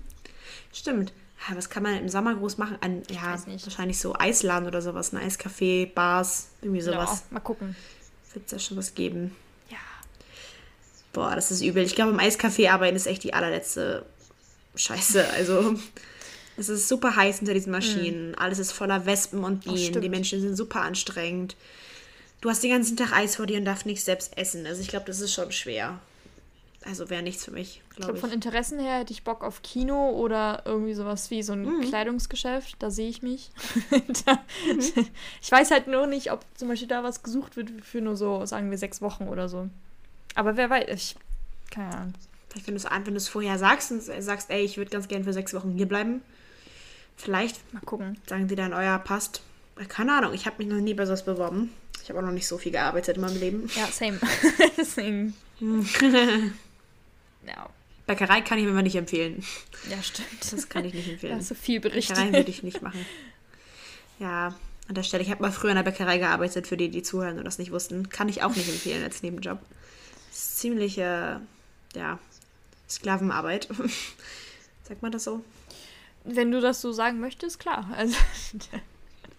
Stimmt. Ja, was kann man im Sommer groß machen? An, ja, weiß nicht. wahrscheinlich so Eisladen oder sowas, ein Eiscafé, Bars, irgendwie sowas. Ja, mal gucken. Wird es ja schon was geben. Ja. Boah, das ist übel. Ich glaube, im Eiscafé arbeiten ist echt die allerletzte Scheiße. Also, es ist super heiß hinter diesen Maschinen. Alles ist voller Wespen und Bienen. Die stimmt. Menschen sind super anstrengend. Du hast den ganzen Tag Eis vor dir und darfst nichts selbst essen. Also, ich glaube, das ist schon schwer. Also, wäre nichts für mich, Ich glaube, glaube von ich. Interessen her hätte ich Bock auf Kino oder irgendwie sowas wie so ein Mhm. Kleidungsgeschäft. Da sehe ich mich. da, Ich weiß halt nur nicht, ob zum Beispiel da was gesucht wird für nur so, sagen wir, sechs Wochen oder so. Aber wer weiß, ich. Keine Ahnung. Vielleicht, wenn du es wenn du es vorher sagst und sagst, ey, ich würde ganz gerne für sechs Wochen hier bleiben. Vielleicht Mal gucken. sagen die dann, euer passt. Äh, Keine Ahnung, ich habe mich noch nie bei sowas beworben. Ich habe auch noch nicht so viel gearbeitet in meinem Leben. Ja, same. Deswegen. Ja, Bäckerei kann ich mir mal nicht empfehlen. ja stimmt. Das kann ich nicht empfehlen. du viel Bäckerei berichtet. würde ich nicht machen. Ja, an der Stelle, ich habe mal früher in der Bäckerei gearbeitet, für die, die zuhören und das nicht wussten. Kann ich auch nicht empfehlen als Nebenjob. Ist ziemlich, äh, ja, Sklavenarbeit. Sagt man das so? Wenn du das so sagen möchtest, klar. Also,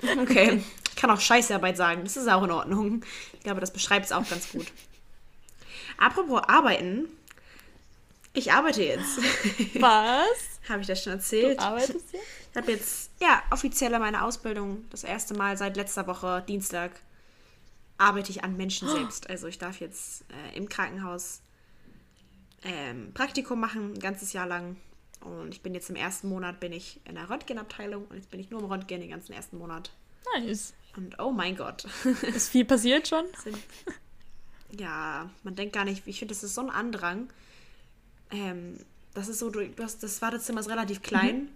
Okay. Ich kann auch Scheißarbeit sagen. Das ist auch in Ordnung. Ich glaube, das beschreibt es auch ganz gut. Apropos arbeiten. Ich arbeite jetzt. was? Habe ich das schon Du erzählt? arbeitest jetzt? Ich habe jetzt, ja, offiziell meine Ausbildung. Das erste Mal seit letzter Woche, Dienstag, arbeite ich an Menschen selbst. Also ich darf jetzt äh, im Krankenhaus ähm, Praktikum machen, ein ganzes Jahr lang. Und ich bin jetzt im ersten Monat bin ich in der Röntgenabteilung und jetzt bin ich nur im Röntgen den ganzen ersten Monat. Nice. Und oh mein Gott. Ist viel passiert schon? sind. Ja, man denkt gar nicht, ich finde, das ist so ein Andrang. Ähm, das ist so, du, hast, das Wartezimmer ist relativ klein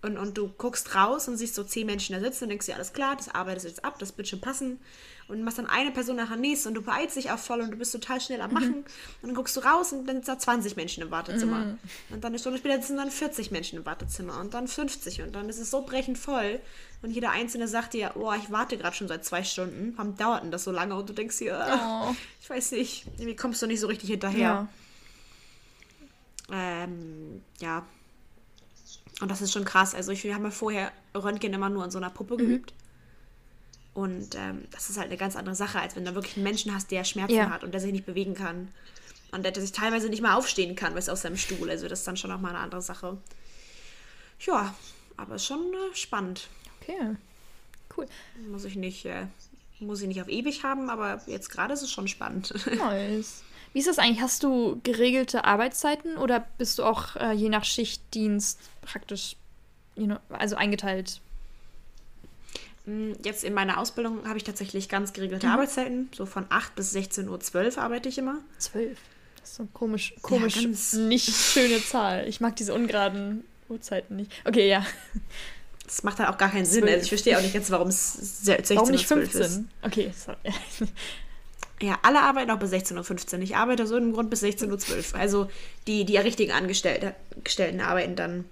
und, und du guckst raus und siehst so zehn Menschen da sitzen und denkst dir, alles klar, das arbeitest jetzt ab, das wird schon passen. Und machst dann eine Person nachher nächste und du beeilst dich auch voll und du bist total schnell am Machen. Und dann guckst du raus und dann sind da 20 Menschen im Wartezimmer. Und dann eine Stunde später sind dann 40 Menschen im Wartezimmer und dann 50 und dann ist es so brechend voll. Und jeder Einzelne sagt dir, oh, ich warte gerade schon seit zwei Stunden. Warum dauert denn das so lange? Und du denkst dir, Oh. ich weiß nicht, irgendwie kommst du nicht so richtig hinterher. Ja. Ähm, ja. Und das ist schon krass. Also ich wir haben ja vorher Röntgen immer nur an so einer Puppe geübt. Und ähm, das ist halt eine ganz andere Sache, als wenn du wirklich einen Menschen hast, der Schmerzen Ja. hat und der sich nicht bewegen kann. Und der, der sich teilweise nicht mal aufstehen kann, weißt du, aus seinem Stuhl. Also das ist dann schon nochmal eine andere Sache. Ja, aber ist schon äh, spannend. Okay. Cool. Muss ich nicht, äh, muss ich nicht auf ewig haben, aber jetzt gerade ist es schon spannend. Nice. Wie ist das eigentlich? Hast du geregelte Arbeitszeiten oder bist du auch äh, je nach Schichtdienst praktisch you know, also eingeteilt? Mm, Jetzt in meiner Ausbildung habe ich tatsächlich ganz geregelte Mhm. Arbeitszeiten. So von 8 bis 16.12 Uhr arbeite ich immer. Zwölf. Das ist so eine komisch, komisch ganz- nicht schöne Zahl. Ich mag diese ungeraden Uhrzeiten nicht. Okay, ja. Das macht halt auch gar keinen Sinn. Zwölf. Also ich verstehe auch nicht ganz, warum es se- 16 Warum nicht Uhr 12 ist. 15? Okay, sorry. Ja, alle arbeiten auch bis 16.15 Uhr. Ich arbeite so im Grund bis 16.12 Uhr. Also die, die richtigen Angestellten Angestellten arbeiten dann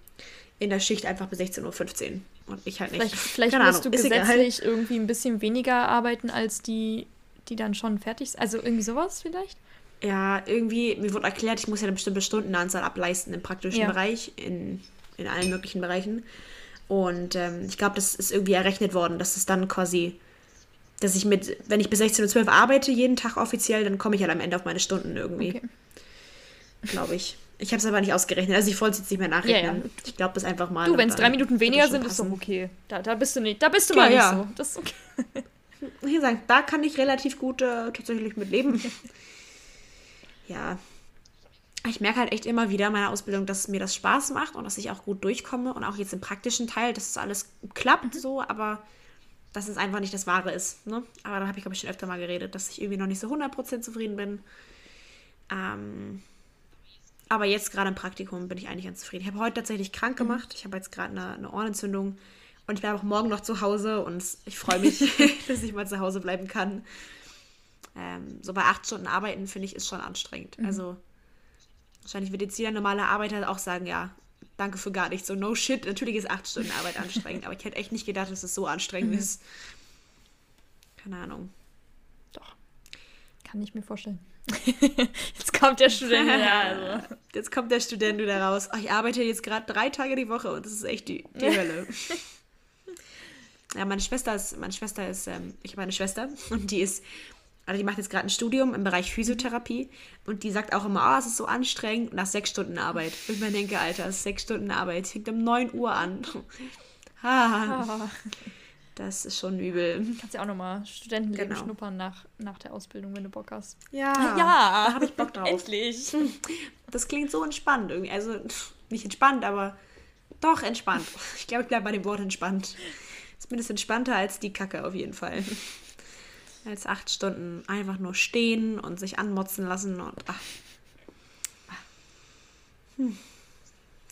in der Schicht einfach bis 16.15 Uhr. Und ich halt nicht. Vielleicht, vielleicht Keine musst Ahnung, du ist egal. gesetzlich irgendwie ein bisschen weniger arbeiten als die, die dann schon fertig sind. Also irgendwie sowas vielleicht? Ja, irgendwie, mir wurde erklärt, ich muss ja eine bestimmte Stundenanzahl ableisten im praktischen Ja. Bereich, in, in allen möglichen Bereichen. Und ähm, ich glaube, das ist irgendwie errechnet worden, dass es dann quasi, dass ich mit, wenn ich bis 16.12 Uhr arbeite, jeden Tag offiziell, dann komme ich halt am Ende auf meine Stunden irgendwie, Okay. glaube ich. Ich habe es aber nicht ausgerechnet, also ich wollte es jetzt nicht mehr nachrechnen. Ja, ja. Ich glaube das einfach mal. Du, wenn es drei Minuten weniger sind, ist doch passen. okay. Da, da bist du nicht. Da bist du Ja, mal nicht ja. so. Das ist okay. Ich muss sagen, da kann ich relativ gut äh, tatsächlich mit leben. ja. Ich merke halt echt immer wieder in meiner Ausbildung, dass mir das Spaß macht und dass ich auch gut durchkomme und auch jetzt im praktischen Teil, dass es alles klappt so, aber dass es einfach nicht das Wahre ist. Ne? Aber da habe ich, glaube ich, schon öfter mal geredet, dass ich irgendwie noch nicht so 100% zufrieden bin. Ähm, aber jetzt gerade im Praktikum bin ich eigentlich ganz zufrieden. Ich habe heute tatsächlich krank mhm. gemacht. Ich habe jetzt gerade eine, eine Ohrenentzündung und ich bleibe auch morgen noch zu Hause und ich freue mich, dass ich mal zu Hause bleiben kann. Ähm, so bei acht Stunden arbeiten, finde ich, ist schon anstrengend. Mhm. Also wahrscheinlich wird jetzt jeder normale Arbeiter auch sagen, ja, danke für gar nichts. So, no shit, natürlich ist acht Stunden Arbeit anstrengend, aber ich hätte echt nicht gedacht, dass es so anstrengend mhm. ist. Keine Ahnung. Doch. Kann ich mir vorstellen. jetzt kommt der Student wieder. Also. Jetzt kommt der Student wieder raus. Oh, ich arbeite jetzt gerade drei Tage die Woche und das ist echt die, die Hölle. ja, meine Schwester ist, meine Schwester ist, ähm, ich habe eine Schwester und die ist also die macht jetzt gerade ein Studium im Bereich Physiotherapie und die sagt auch immer, oh, es ist so anstrengend nach sechs Stunden Arbeit. Und ich mir denke, Alter, es ist sechs Stunden Arbeit. Es fängt um 9 Uhr an. ah, das ist schon übel. Kannst ja auch nochmal Studentenleben genau. schnuppern nach, nach der Ausbildung, wenn du Bock hast. Ja, ja. da habe ich Bock drauf. Endlich. Das klingt so entspannt irgendwie. Also nicht entspannt, aber doch entspannt. Ich glaube, ich bleibe bei dem Wort entspannt. Zumindest entspannter als die Kacke auf jeden Fall als acht Stunden einfach nur stehen und sich anmotzen lassen und ach. Hm.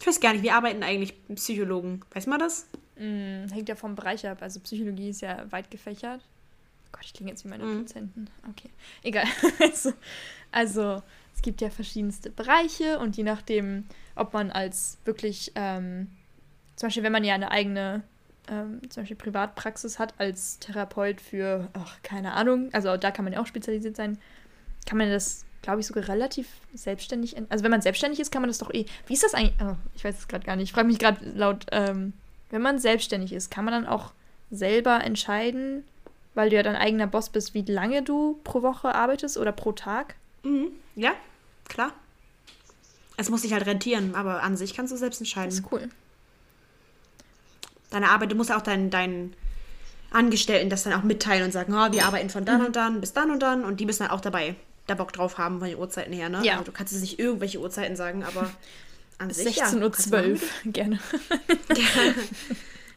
Ich weiß gar nicht, wie arbeiten eigentlich Psychologen? Weiß man das? Mm, hängt ja vom Bereich ab. Also Psychologie ist ja weit gefächert. Gott, ich klinge jetzt wie meine mm. Dozenten. Okay, egal. also, also, es gibt ja verschiedenste Bereiche und je nachdem, ob man als wirklich, ähm, zum Beispiel, wenn man ja eine eigene ähm, zum Beispiel Privatpraxis hat als Therapeut für, ach, keine Ahnung, also da kann man ja auch spezialisiert sein, kann man das, glaube ich, sogar relativ selbstständig, also wenn man selbstständig ist, kann man das doch eh, wie ist das eigentlich, oh, ich weiß es gerade gar nicht, ich frage mich gerade laut, ähm, wenn man selbstständig ist, kann man dann auch selber entscheiden, weil du ja dein eigener Boss bist, wie lange du pro Woche arbeitest oder pro Tag? Mhm. Ja, klar. Es muss sich halt rentieren, aber an sich kannst du selbst entscheiden. Das ist cool deine Arbeit, du musst auch deinen, deinen Angestellten das dann auch mitteilen und sagen, oh, wir arbeiten von dann mhm. und dann bis dann und dann und die müssen dann auch dabei da Bock drauf haben von den Uhrzeiten her, ne? Ja. Also du kannst jetzt nicht irgendwelche Uhrzeiten sagen, aber an sich 16.12 Uhr 12, gerne.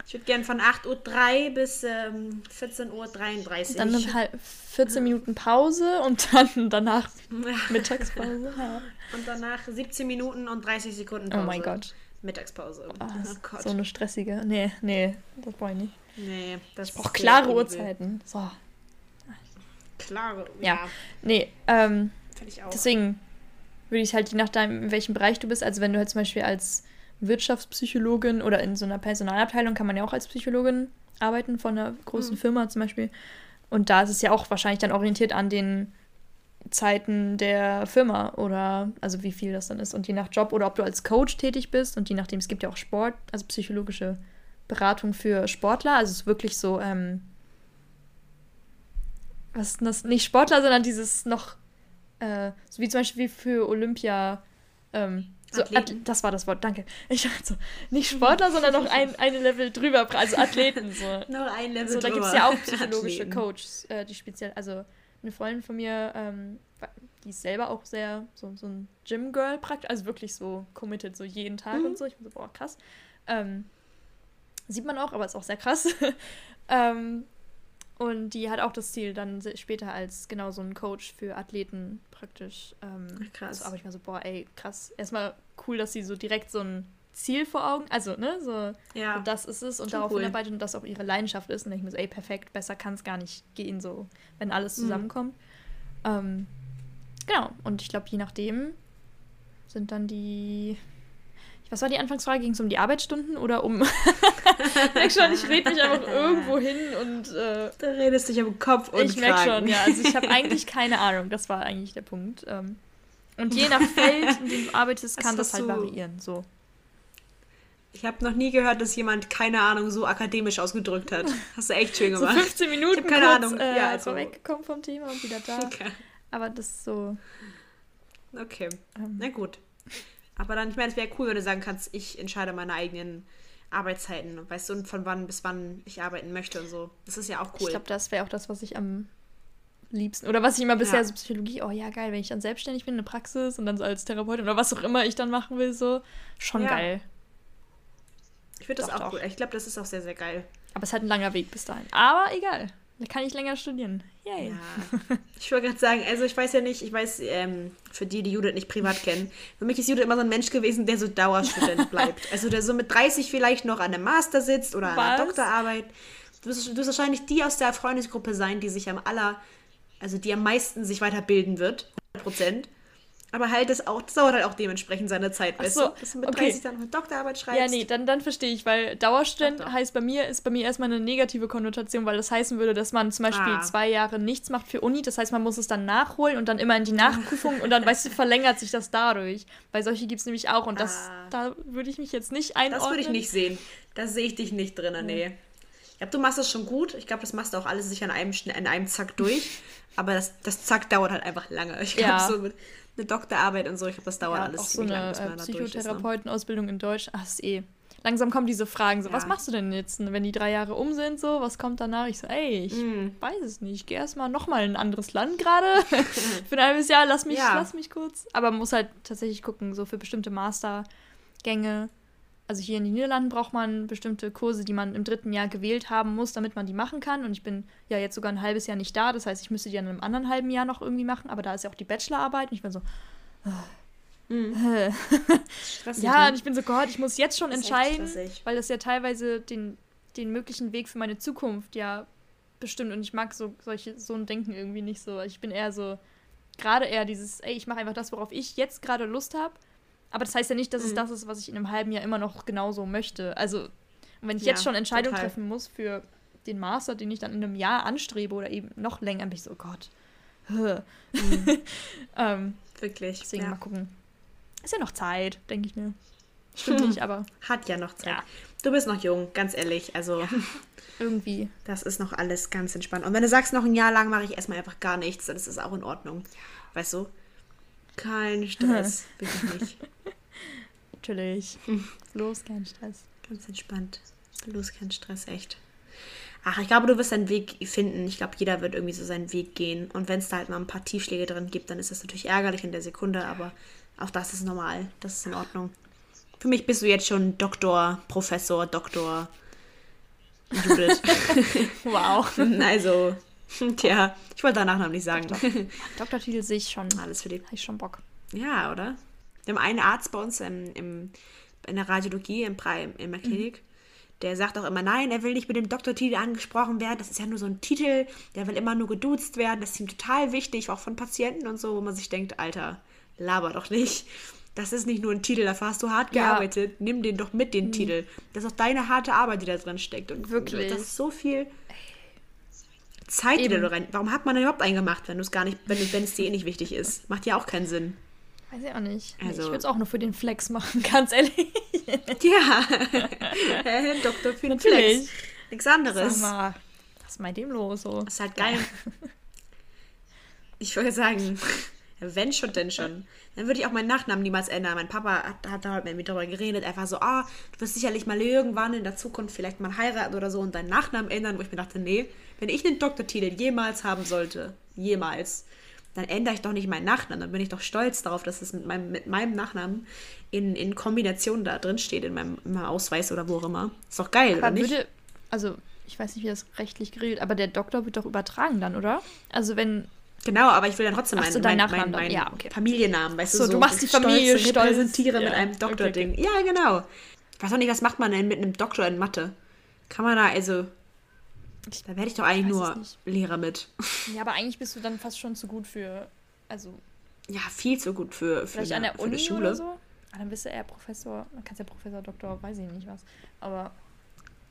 Ich würde gerne von 8.03 Uhr bis ähm, 14.33 Uhr. Dann halt 14 Minuten Pause und dann danach Mittagspause. Und danach 17 Minuten und 30 Sekunden Pause. Oh mein Gott. Mittagspause. Oh, oh Gott. So eine stressige. Nee, nee, das brauche ich nicht. Nee, das Ich brauche klare Uhrzeiten. So. Klare, ja. ja. Nee, ähm, deswegen würde ich halt je nachdem, in welchem Bereich du bist, also wenn du halt zum Beispiel als Wirtschaftspsychologin oder in so einer Personalabteilung kann man ja auch als Psychologin arbeiten von einer großen mhm. Firma zum Beispiel. Und da ist es ja auch wahrscheinlich dann orientiert an den Zeiten der Firma oder also wie viel das dann ist und je nach Job oder ob du als Coach tätig bist und je nachdem, es gibt ja auch Sport, also psychologische Beratung für Sportler, also es ist wirklich so, ähm, was ist das? Nicht Sportler, sondern dieses noch, äh, so wie zum Beispiel für Olympia, ähm, so das war das Wort, danke. Ich so, nicht Sportler, sondern noch ein, eine Level drüber, also Athleten. So. noch ein Level so, Da gibt es ja auch psychologische Coaches, äh, die speziell, also eine Freundin von mir, ähm, die ist selber auch sehr so, so ein Gym-Girl praktisch, also wirklich so committed, so jeden Tag mhm. und so. Ich bin so, boah, krass. Ähm, sieht man auch, aber ist auch sehr krass. ähm, und die hat auch das Ziel, dann später als genau so ein Coach für Athleten praktisch. Ähm, krass. Also, aber ich war so, boah, ey, krass. Erstmal cool, dass sie so direkt so ein Ziel vor Augen, also, ne, so, ja. so das ist es und darauf cool. hinarbeitet und das auch ihre Leidenschaft ist. Und dann denke ich mir so, ey, perfekt, besser kann es gar nicht gehen, so, wenn alles mhm. zusammenkommt. Mhm. Ähm, genau, und ich glaube, je nachdem sind dann die. Was war die Anfangsfrage? Ging es um die Arbeitsstunden oder um. ich merke schon, ich rede mich einfach irgendwo hin und. Äh, da redest du dich am Kopf und Ich merke schon, ja. Also ich habe eigentlich keine Ahnung. Das war eigentlich der Punkt. Ähm, und je nach Feld, in dem du arbeitest, kann das, das halt variieren. So. Ich habe noch nie gehört, dass jemand keine Ahnung so akademisch ausgedrückt hat. Hast du echt schön gemacht. So 15 Minuten ich keine kurz, Ahnung. Äh, ja, also weggekommen vom Thema und wieder da. Okay. Aber das ist so. Okay. Ähm. Na gut. Aber dann, ich meine, es wäre cool, wenn du sagen kannst, ich entscheide meine eigenen Arbeitszeiten. Weißt du, von wann bis wann ich arbeiten möchte und so. Das ist ja auch cool. Ich glaube, das wäre auch das, was ich am liebsten. Oder was ich immer bisher ja. so Psychologie, oh ja, geil, wenn ich dann selbstständig bin, eine Praxis und dann so als Therapeutin oder was auch immer ich dann machen will, so. Schon ja. geil. Ich finde das doch, auch doch. Ich glaube, das ist auch sehr, sehr geil. Aber es ist halt ein langer Weg bis dahin. Aber egal. Da kann ich länger studieren. Yay. Ja. Ich wollte gerade sagen, also ich weiß ja nicht, ich weiß, ähm, für die, die Judith nicht privat kennen, für mich ist Judith immer so ein Mensch gewesen, der so Dauerstudent bleibt. Also der so mit 30 vielleicht noch an einem Master sitzt oder an einer? Doktorarbeit. Du wirst, du wirst wahrscheinlich die aus der Freundesgruppe sein, die sich am aller, also die am meisten sich weiterbilden wird. 100 Prozent. Aber halt das auch, das dauert halt auch dementsprechend seine Zeit, weißt so, du? Dass du mit okay. 30 dann noch eine Doktorarbeit schreibst. Ja, nee, dann, dann verstehe ich, weil Dauerstudent doch. heißt bei mir, ist bei mir erstmal eine negative Konnotation, weil das heißen würde, dass man zum Beispiel Ah. zwei Jahre nichts macht für Uni. Das heißt, man muss es dann nachholen und dann immer in die Nachprüfung und dann, weißt du, verlängert sich das dadurch. Weil solche gibt es nämlich auch und das, Ah. da würde ich mich jetzt nicht einordnen. Das würde ich nicht sehen. Da sehe ich dich nicht drin, nee. Ich glaube, du machst das schon gut. Ich glaube, das machst du auch alles sicher in einem, in einem Zack durch. Aber das, das Zack dauert halt einfach lange. Ich glaube, Ja. so mit eine Doktorarbeit und so, ich glaube, das dauert Ja, alles auch so eine lang, bis äh, man. Ne? Psychotherapeutenausbildung in Deutsch. Ach, ist eh. Langsam kommen diese Fragen so, Ja. was machst du denn jetzt, wenn die drei Jahre um sind, so, was kommt danach? Ich so, ey, ich Mm. weiß es nicht, ich gehe erstmal nochmal in ein anderes Land gerade. für ein halbes Jahr, lass mich, Ja. lass mich kurz. Aber man muss halt tatsächlich gucken, so für bestimmte Mastergänge. Also hier in den Niederlanden braucht man bestimmte Kurse, die man im dritten Jahr gewählt haben muss, damit man die machen kann. Und ich bin ja jetzt sogar ein halbes Jahr nicht da. Das heißt, ich müsste die in einem anderen halben Jahr noch irgendwie machen. Aber da ist ja auch die Bachelorarbeit. Und ich bin so, Stressig, ja, ne? und ich bin so, Gott, ich muss jetzt schon entscheiden, weil das ja teilweise den, den möglichen Weg für meine Zukunft ja bestimmt. Und ich mag so solche, so ein Denken irgendwie nicht so. Ich bin eher so, gerade eher dieses, ey, ich mache einfach das, worauf ich jetzt gerade Lust habe. Aber das heißt ja nicht, dass es Mhm. das ist, was ich in einem halben Jahr immer noch genauso möchte. Also, wenn ich Ja, jetzt schon Entscheidungen treffen muss für den Master, den ich dann in einem Jahr anstrebe oder eben noch länger, bin ich so, oh Gott. ähm, Wirklich. deswegen ja. mal gucken. Ist ja noch Zeit, denke ich mir. Stimmt nicht, aber Hat ja noch Zeit. Ja. Du bist noch jung, ganz ehrlich. Also, irgendwie. das ist noch alles ganz entspannt. Und wenn du sagst, noch ein Jahr lang mache ich erstmal einfach gar nichts, dann ist das auch in Ordnung. Weißt du? Kein Stress. Wirklich nicht. Natürlich. Los, kein Stress. Ganz entspannt. Bloß kein Stress, echt. Ach, ich glaube, du wirst deinen Weg finden. Ich glaube, jeder wird irgendwie so seinen Weg gehen. Und wenn es da halt mal ein paar Tiefschläge drin gibt, dann ist das natürlich ärgerlich in der Sekunde, aber auch das ist normal. Das ist in Ordnung. Für mich bist du jetzt schon Doktor, Professor, Doktor. Judith. Wow. also, tja, ich wollte danach noch nicht sagen. Doktortitel sehe ich schon. Alles für die. Habe ich schon Bock. Ja, oder? Wir haben einen Arzt bei uns im, im, in der Radiologie im in der Klinik. Der sagt auch immer, nein, er will nicht mit dem Doktortitel angesprochen werden. Das ist ja nur so ein Titel. Der will immer nur geduzt werden. Das ist ihm total wichtig, auch von Patienten und so, wo man sich denkt, Alter, laber doch nicht. Das ist nicht nur ein Titel, dafür hast du hart Ja. gearbeitet. Nimm den doch mit, den Titel. Das ist auch deine harte Arbeit, die da drin steckt. Und Wirklich. Das ist so viel Zeit, die da Eben. rein. Warum hat man denn überhaupt einen gemacht, wenn du es gar nicht, wenn, wenn es dir eh nicht wichtig ist? Macht ja auch keinen Sinn. Weiß ich auch nicht. Also- ich würde es auch nur für den Flex machen, ganz ehrlich. Ja, Herr Doktor für den Natürlich. Flex. Nichts anderes. Sag mal, was ist bei dem los? So? ist halt geil. Ich würde sagen, wenn schon, denn schon. Dann würde ich auch meinen Nachnamen niemals ändern. Mein Papa hat, hat da halt mit mir darüber geredet. Einfach so, ah, du wirst sicherlich mal irgendwann in der Zukunft vielleicht mal heiraten oder so und deinen Nachnamen ändern. Wo ich mir dachte, nee, wenn ich einen Doktortitel jemals haben sollte, jemals, dann ändere ich doch nicht meinen Nachnamen. Dann bin ich doch stolz darauf, dass es mit meinem, mit meinem Nachnamen in, in Kombination da drin steht, in meinem, in meinem Ausweis oder wo auch immer. Ist doch geil, oder Aber nicht? würde, also ich weiß nicht, wie das rechtlich geregelt, aber der Doktor wird doch übertragen dann, oder? Also wenn, Genau, aber ich will dann trotzdem meinen so, mein, Nachnamen mein, mein Ja, okay. Familiennamen, weißt So, du, du machst die Familie stolz stolz. repräsentiere mit Ja, einem okay, Doktording. Ja, genau. Ich weiß auch nicht, was macht man denn mit einem Doktor in Mathe? Kann man da, also, da werde ich doch eigentlich nur. Lehrer mit. ja, aber eigentlich bist du dann fast schon zu gut für, also Ja, viel zu gut für, für, vielleicht eine, an der Uni Schule. oder so. Ah, dann bist du eher Professor, dann kannst du ja Professor, Doktor, weiß ich nicht was. Aber,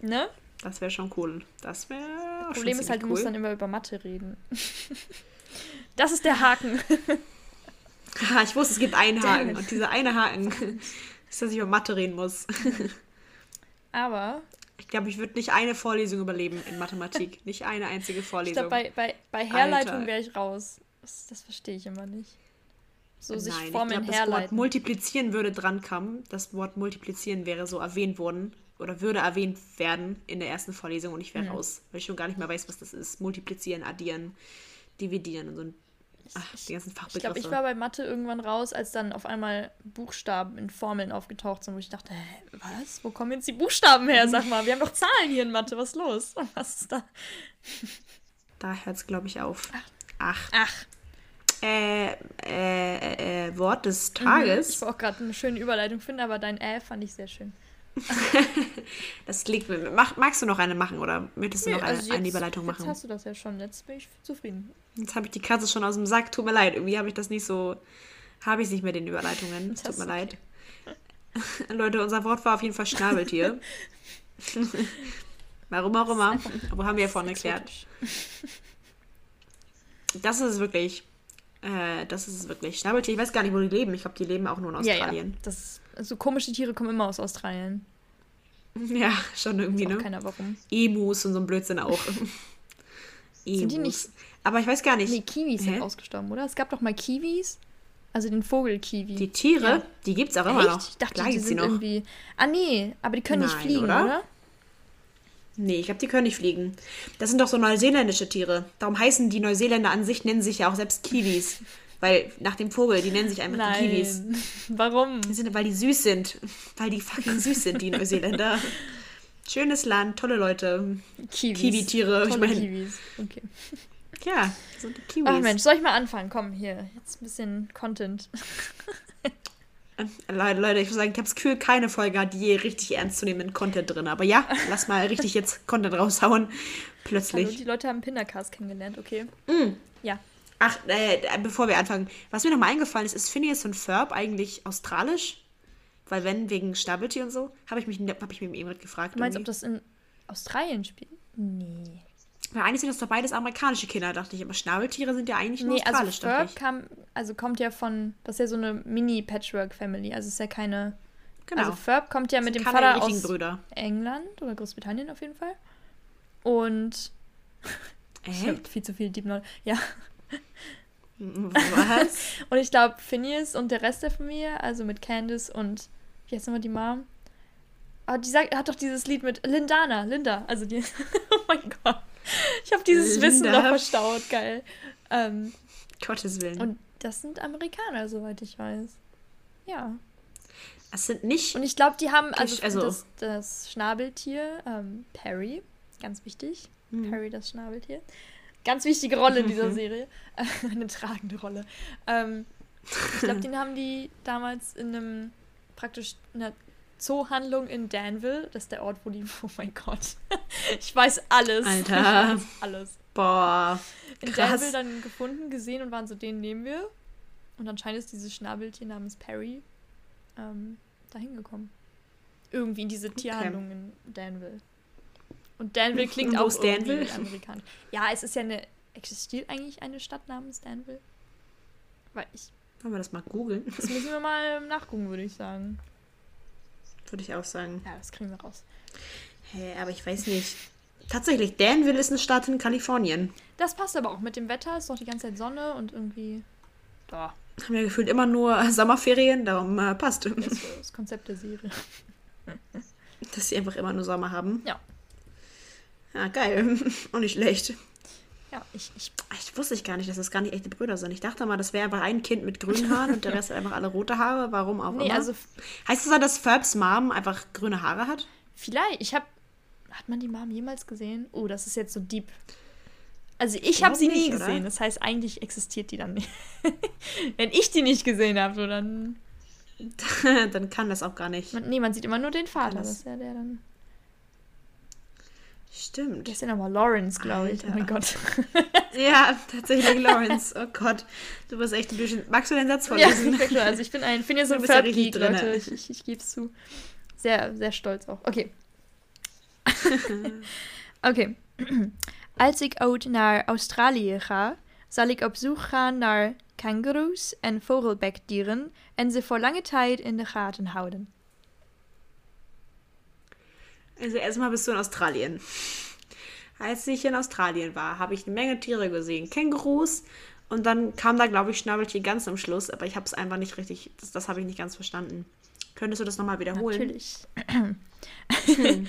ne? Das wäre schon cool. Das wäre Problem ist halt, du musst cool. dann immer über Mathe reden. das ist der Haken. Ha, ich wusste, es gibt einen Haken. Und dieser eine Haken ist, dass ich über Mathe reden muss. Aber Ich glaube, ich würde nicht eine Vorlesung überleben in Mathematik. Nicht eine einzige ich Vorlesung. glaube, bei, bei, bei Herleitung wäre ich raus. Das, das verstehe ich immer nicht. So sich Nein, Formeln ich glaube, das Wort herleiten. multiplizieren würde drankommen. Das Wort multiplizieren wäre so erwähnt worden oder würde erwähnt werden in der ersten Vorlesung und ich wäre raus, weil ich schon gar nicht mehr weiß, was das ist. Multiplizieren, addieren, dividieren und so ein Ach, die ganzen Ich Fachbegriffe. glaube, ich war bei Mathe irgendwann raus, als dann auf einmal Buchstaben in Formeln aufgetaucht sind, wo ich dachte, hä, was? Wo kommen jetzt die Buchstaben her? Sag mal, wir haben doch Zahlen hier in Mathe, was ist los? Was ist da? da hört es, glaube ich, auf. Ach. Ach, Äh, äh, äh, Wort des ich Tages. wollte auch gerade eine schöne Überleitung finden, aber dein Äh fand ich sehr schön. Das liegt. Mach, magst du noch eine machen oder möchtest du Nö, noch eine, also eine jetzt- Überleitung Jetzt machen? hast du das ja schon, jetzt bin ich zufrieden. Jetzt habe ich die Katze schon aus dem Sack. Tut mir leid. Irgendwie habe ich das nicht so. Habe ich nicht mehr den Überleitungen. Das Tut mir ist leid. Leute, unser Wort war auf jeden Fall Schnabeltier. Warum auch immer. Aber haben wir ja vorhin erklärt. Das ist es wirklich. Äh, das ist es wirklich. Schnabeltier, ich weiß gar nicht, wo die leben. Ich glaube, die leben auch nur in Ja, Australien. ja. Das, also komische Tiere kommen immer aus Australien. Ja, schon irgendwie, ne? keiner warum. Emus und so ein Blödsinn auch. Sind die Emus. nicht- Aber ich weiß gar nicht. Nee, Kiwis Hä? sind ausgestorben, oder? Es gab doch mal Kiwis. Also den Vogel-Kiwi. Die Tiere, Ja. die gibt es auch immer Echt? noch. Ich dachte, Klar die sind noch. irgendwie. Ah, nee, aber die können nicht Nein, fliegen, oder? oder? Nee, ich glaube, die können nicht fliegen. Das sind doch so neuseeländische Tiere. Darum heißen die Neuseeländer an sich, nennen sich ja auch selbst Kiwis. Weil nach dem Vogel, die nennen sich einfach die Kiwis. Nein. Warum? Die sind, weil die süß sind. Weil die fucking süß sind, die Neuseeländer. Schönes Land, tolle Leute. Kiwis. Kiwi-Tiere, ich Tolle mein- Kiwis. Okay. Ja, so die Kiwis. Ach Mensch, soll ich mal anfangen? Komm, hier. Jetzt ein bisschen Content. Äh, Leute, Leute, ich muss sagen, ich habe das Gefühl, keine Folge hat je richtig ernstzunehmenden Content drin. Aber ja, lass mal richtig jetzt Content raushauen. Hallo, Plötzlich. die Leute haben Pindercast kennengelernt, okay? Mm. Ja. Ach, äh, bevor wir anfangen, was mir nochmal eingefallen ist, ist Phineas und Ferb eigentlich australisch? Weil wenn, wegen Schnabeltier und so, habe ich, mich- hab ich mich eben gefragt. Du meinst, ob irgendwie. das in Australien spielt? Nee. Weil eigentlich sind das doch beides amerikanische Kinder, dachte ich. Aber Schnabeltiere sind ja eigentlich nur Nee, also australisch, dachte Ferb ich. kam, also kommt ja von, das ist ja so eine Mini-Patchwork-Family, also ist ja keine, Genau. also Ferb kommt ja mit dem Vater aus Brüder. England oder Großbritannien auf jeden Fall. Und habe viel zu viel Deep Knowledge. Ja. Was? Und ich glaube, Phineas und der Rest der Familie, also mit Candice und wie heißt nochmal die Mom? Aber die sagt, hat doch dieses Lied mit Lindana, Linda, also die. oh mein Gott. Ich habe dieses Wissen Linda. noch verstaut, geil. Ähm, Gottes Willen. und das sind Amerikaner, soweit ich weiß. Ja. das sind nicht. Und ich glaube, die haben, also, also- das, das Schnabeltier, ähm, Perry, ganz wichtig. Hm. Perry, das Schnabeltier. Ganz wichtige Rolle in dieser Serie. Eine tragende Rolle. Ähm, ich glaube, den haben die damals in einem, praktisch einer Zoohandlung in Danville. Das ist der Ort, wo die, oh mein Gott. Ich weiß alles. Alter. Ich weiß alles. Boah. In Krass. Danville dann gefunden, gesehen und waren so, den nehmen wir. Und anscheinend ist dieses Schnabeltier namens Perry ähm, dahin gekommen. Irgendwie in diese Tierhandlung in Danville. Und Danville klingt Und auch irgendwie Danville? amerikanisch. Ja, es ist ja eine. Existiert eigentlich eine Stadt namens Danville? Weil ich. Wollen wir das mal googeln? Das müssen wir mal nachgucken, würde ich sagen. Würde ich auch sagen. Ja, das kriegen wir raus. Hä, aber ich weiß nicht. Tatsächlich, Danville ist eine Stadt in Kalifornien. Das passt aber auch mit dem Wetter. Es ist doch die ganze Zeit Sonne und irgendwie. Da. Haben wir gefühlt immer nur Sommerferien, darum äh, passt. Das ist das Konzept der Serie. Dass sie einfach immer nur Sommer haben. Ja. Ja, geil. Auch nicht schlecht. Ja, ich, ich Ich wusste ich gar nicht, dass das gar nicht echte Brüder sind. Ich dachte mal, das wäre einfach ein Kind mit grünen Haaren und der Rest hat einfach alle rote Haare. Warum auch Nee, immer. also heißt das dann, dass Ferbs Mom einfach grüne Haare hat? vielleicht. Ich habe. Hat man die Mom jemals gesehen? Oh, das ist jetzt so deep. Also ich habe sie nie oder? gesehen. Das heißt, eigentlich existiert die dann nicht. Wenn ich die nicht gesehen habe, so dann. dann kann das auch gar nicht. Man, nee, man sieht immer nur den Vater. Alles. Das ist ja der dann. Stimmt. Der ist ja nochmal Lawrence, glaube ich. Oh mein. Gott. Ja, tatsächlich Lawrence. Oh Gott. Du bist echt ein bisschen. Magst du den Satz ja, vorlesen? ich bin klar. Also ich bin ein Phineas Du und ja Ferb richtig Geek, drinne. Leute. Ich, ich, ich gebe es zu. Sehr, sehr stolz auch. Okay. okay. Als ik ooit naar Australië ga, zal ik op zoek gaan naar kangoeroes en vogelbekdieren en ze voor lange tijd in de gaten houden. Also erstmal bist du in Australien. Als ich in Australien war, habe ich eine Menge Tiere gesehen. Kängurus und dann kam da, glaube ich, Schnabeltier ganz am Schluss, aber ich habe es einfach nicht richtig, das, das habe ich nicht ganz verstanden. Könntest du das nochmal wiederholen? Natürlich.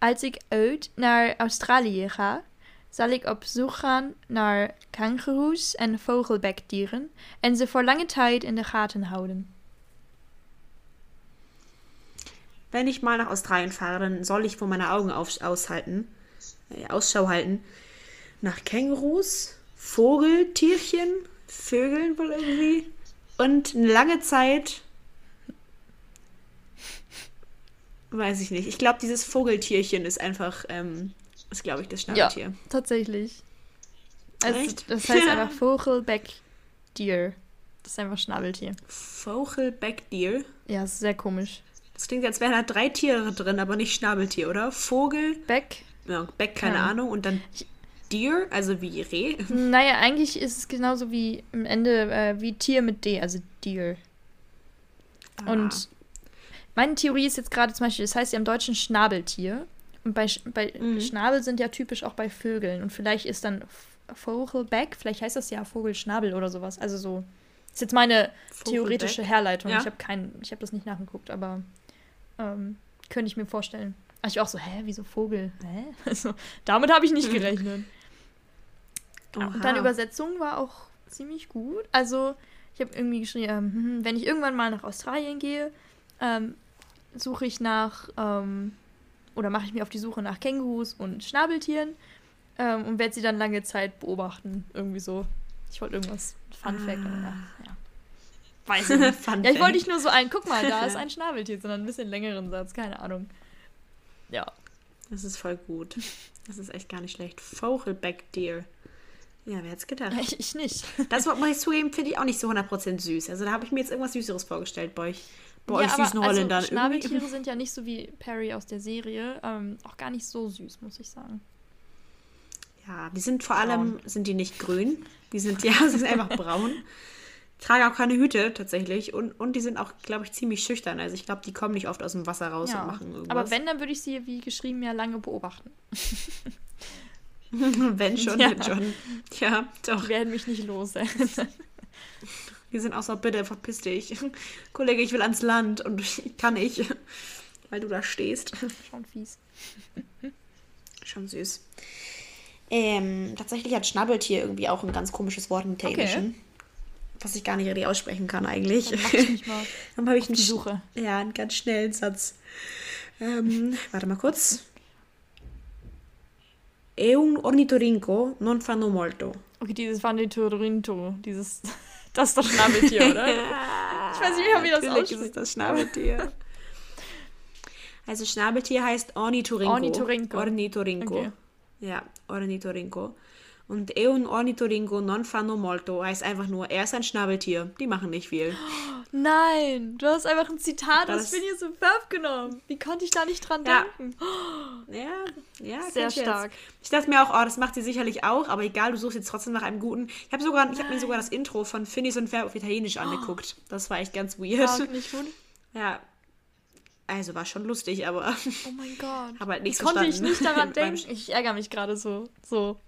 Als ik ooit naar Australië ga, zal ik op zoek gaan naar kangoeroes en vogelbekdieren en ze voor lange tijd in de gaten houden. Wenn ich mal nach Australien fahre, dann soll ich vor meine Augen auf, aushalten, äh, Ausschau halten. Nach Kängurus, Vogeltierchen, Vögeln wohl irgendwie. Und eine lange Zeit. Weiß ich nicht. Ich glaube, dieses Vogeltierchen ist einfach, ähm, ist, glaube ich, das Schnabeltier. Ja, tatsächlich. Also, Echt? das heißt einfach Vogelbeckdier. Das ist einfach Schnabeltier. Vogelbeckdeer. Ja, ist sehr komisch. Das klingt, als wären da drei Tiere drin, aber nicht Schnabeltier, oder? Vogel, Beck? ja, Beck, keine Ja. Ahnung. Und dann Deer, also wie Reh. Naja, eigentlich ist es genauso wie im Ende äh, wie Tier mit D, also Deer. Ah. Und meine Theorie ist jetzt gerade zum Beispiel, das heißt ja im Deutschen Schnabeltier. Und bei, bei Mhm. Schnabel sind ja typisch auch bei Vögeln. Und vielleicht ist dann Vogelbeck, vielleicht heißt das ja Vogelschnabel oder sowas. Also so. Ist jetzt meine theoretische Vogelbeck. Herleitung. Ja. Ich habe keinen, ich habe das nicht nachgeguckt, aber ähm, könnte ich mir vorstellen. Aber ich auch so, hä, wieso Vogel? Hä? Also, damit habe ich nicht gerechnet. Genau. Und dann Oha. Übersetzung war auch ziemlich gut. Also, ich habe irgendwie geschrieben, ähm, hm, wenn ich irgendwann mal nach Australien gehe, ähm, suche ich nach, ähm, oder mache ich mir auf die Suche nach Kängurus und Schnabeltieren ähm, und werde sie dann lange Zeit beobachten. Irgendwie so. Ich wollte irgendwas, Fun Fact, aber ja, ja. Weiß ich nicht. Ja, ich wollte nicht nur so ein, guck mal, da ist ein Schnabeltier, sondern ein bisschen längeren Satz, keine Ahnung. Ja. Das ist voll gut. Das ist echt gar nicht schlecht. Vogelbeckdeer. Ja, wer hätte es gedacht? Ich, ich nicht. Das muss ich zugeben, finde ich auch nicht so 100% süß. Also da habe ich mir jetzt irgendwas Süßeres vorgestellt bei euch. Bei euch aber süßen Holländern. Also, Irgendwie- Schnabeltiere sind ja nicht so wie Perry aus der Serie. Ähm, auch gar nicht so süß, muss ich sagen. Ja, die sind vor allem, sind die nicht grün. Die sind, ja, sie sind einfach braun. Tragen auch keine Hüte tatsächlich. Und, und die sind auch, glaube ich, ziemlich schüchtern. Also ich glaube, die kommen nicht oft aus dem Wasser raus Ja. und machen irgendwas. Aber wenn, dann würde ich sie, wie geschrieben, ja lange beobachten. wenn schon, Ja. wenn schon. Ja, doch. Die werden mich nicht los. Die sind auch so, bitte, verpiss dich. Kollege, ich will ans Land und ich kann nicht, weil du da stehst. Schon fies. Schon süß. Ähm, tatsächlich hat Schnabeltier irgendwie auch ein ganz komisches Wort im Technischen. Was ich gar nicht richtig aussprechen kann eigentlich. Dann Dann habe ich einen, Suche. ja, einen ganz schnellen Satz. Ähm, warte mal kurz. E un ornitorinco non fanno molto. Okay, dieses Vanitorinto, dieses. Das ist das Schnabeltier, oder? Ich weiß nicht wie das Natürlich ist ausspricht. das Schnabeltier. Also Schnabeltier heißt Ornitorinco. Ornitorinco. Ornitorinco. Okay. Ja, Ornitorinco. Und e un ornitorinco non fanno molto heißt einfach nur, er ist ein Schnabeltier. Die machen nicht viel. Nein, du hast einfach ein Zitat Das- aus Phineas und Ferb genommen. Wie konnte ich da nicht dran Ja. denken? Ja, ja, Sehr stark. Ich dachte mir auch, oh, das macht sie sicherlich auch, aber egal, du suchst jetzt trotzdem nach einem guten. Ich habe sogar, ich habe mir sogar das Intro von Phineas und Ferb auf Italienisch angeguckt. Das war echt ganz weird. War nicht gut. Ja. Also war schon lustig, aber Oh mein Gott. habe halt nichts konnte ich nicht daran denken? Ich ärgere mich gerade so. so.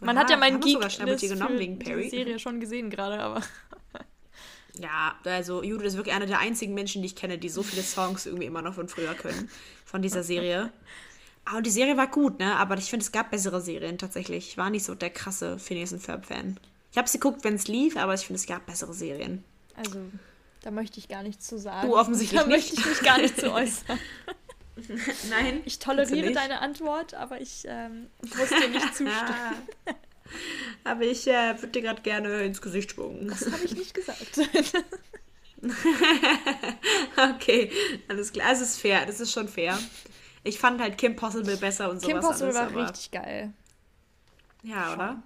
Man Aha, hat ja meinen Geek genommen wegen die Perry. Serie schon gesehen gerade, aber Ja, also Judith ist wirklich einer der einzigen Menschen, die ich kenne, die so viele Songs irgendwie immer noch von früher können. Von dieser Serie. Aber die Serie war gut, ne? Aber ich finde, es gab bessere Serien tatsächlich. Ich war nicht so der krasse Phineas und Ferb-Fan. Ich habe sie geguckt, wenn es lief, aber ich finde, es gab bessere Serien. also da möchte ich gar nichts zu sagen. Du offensichtlich Da möchte nicht. ich mich gar nicht zu äußern. Nein. Ich toleriere deine Antwort, aber ich ähm, muss dir nicht zustimmen. Aber ich äh, würde dir gerade gerne ins Gesicht spucken. Das habe ich nicht gesagt. Okay, alles klar. Es ist fair, das ist schon fair. Ich fand halt Kim Possible besser und sowas Kim Possible alles, war richtig geil. Ja, oder?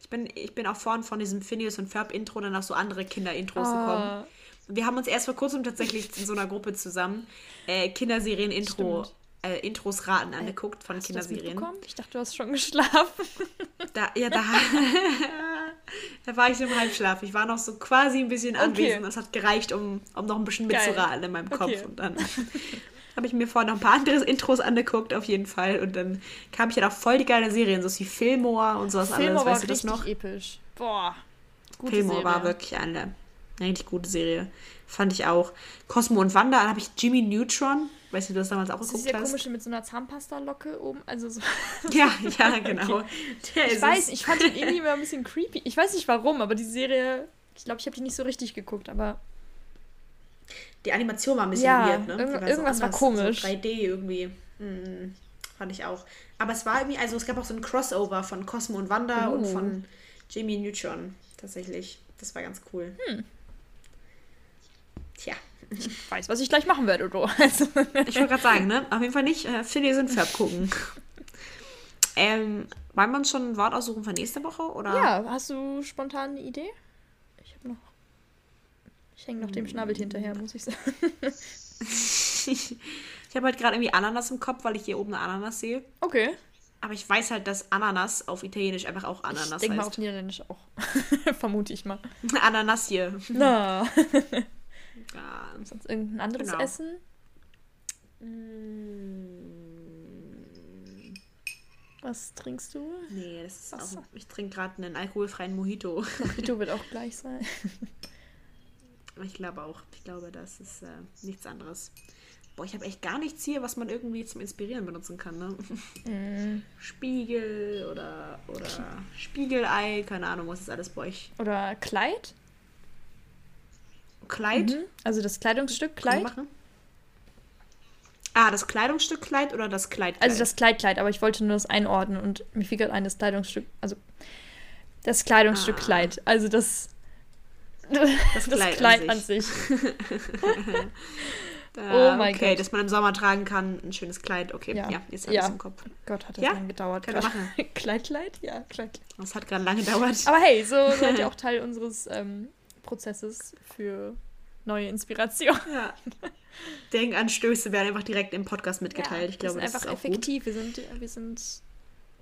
Ich bin, ich bin auch vorhin von diesem Phineas und Ferb-Intro dann auf so andere Kinder-Intros Ah. gekommen. Wir haben uns erst vor kurzem tatsächlich in so einer Gruppe zusammen äh, Kinderserien-Intro, äh, Intros raten angeguckt von Hast du das Kinderserien. Ich dachte, du hast schon geschlafen. Da, ja, da, da war ich so im Halbschlaf. Ich war noch so quasi ein bisschen Okay. anwesend. Das hat gereicht, um, um noch ein bisschen mitzuraten in meinem Kopf. Okay. Und dann habe ich mir vorher noch ein paar andere Intros angeguckt, auf jeden Fall. Und dann kam ich ja auch voll die geile Serien, so wie Fillmore und sowas Film alles. war Weißt du das noch? episch. Boah. Gute Fillmore Serie. war wirklich eine, eine richtig gute Serie. Fand ich auch. Cosmo und Wanda, dann habe ich Jimmy Neutron. Weißt du, du das damals auch Das ist geguckt der hast? komische mit so einer Zahnpasta-Locke oben. Also so. Ja, ja, genau. Der Ich weiß, es. ich fand den irgendwie immer ein bisschen creepy. Ich weiß nicht warum, aber die Serie, ich glaube, ich habe die nicht so richtig geguckt, aber Die Animation war ein bisschen Ja, weird, ne? Irgend- so irgendwas war anders, komisch. So 3D irgendwie. Mhm. Fand ich auch. Aber es war irgendwie, also es gab auch so ein Crossover von Cosmo und Wanda und Oh. von Jimmy Neutron. Tatsächlich. Das war ganz cool. Hm. Tja. ich weiß, was ich gleich machen werde, oder? Also, Ich wollte gerade sagen, ne? Auf jeden Fall nicht äh, Phineas und Ferb gucken. ähm, wollen wir uns schon ein Wort aussuchen für nächste Woche? Oder? ja, hast du spontan eine Idee? Ich habe noch. Ich hänge noch dem Schnabel hinterher, muss ich sagen. ich habe halt gerade irgendwie Ananas im Kopf, weil ich hier oben eine Ananas sehe. Okay. Aber ich weiß halt, dass Ananas auf Italienisch einfach auch ich Ananas denke mal auf heißt. Niederländisch auch. Vermute ich mal. Ananas hier. Na. Ja. Sonst irgendein anderes Genau. Essen? Was trinkst du? Nee, das ist Wasser. auch, ich trinke gerade einen alkoholfreien Mojito. Mojito wird auch gleich sein. Ich glaube auch. Ich glaube, das ist äh, nichts anderes. Boah, ich habe echt gar nichts hier, was man irgendwie zum Inspirieren benutzen kann. Ne? Mm. Spiegel oder, oder Spiegelei, keine Ahnung, was ist alles bei euch. Oder Kleid? Kleid? Mhm. Also das Kleidungsstück Kleid? Ah, das Kleidungsstück Kleid oder das Kleid? Also das Kleid Kleid, aber ich wollte nur das einordnen und mir fiel gerade ein, das Kleidungsstück, also das Kleidungsstück Ah. Kleid. Also das, das, Kleid Kleid, an an sich. Ah, Oh mein okay, Gott. dass man im Sommer tragen kann, ein schönes Kleid. Okay, ja, Ja. jetzt habe Ja. im Kopf. Gott, hat das Ja, lange gedauert. können wir gerade. machen. Kleid Kleid? Ja, Kleid Kleid. Das hat gerade lange gedauert. Aber hey, so seid ihr auch Teil unseres ähm, Prozesses für neue Inspiration. Ja. Denkanstöße werden einfach direkt im Podcast mitgeteilt. ich glaube, wir das sind ist einfach auch gut. effektiv. Wir sind, wir sind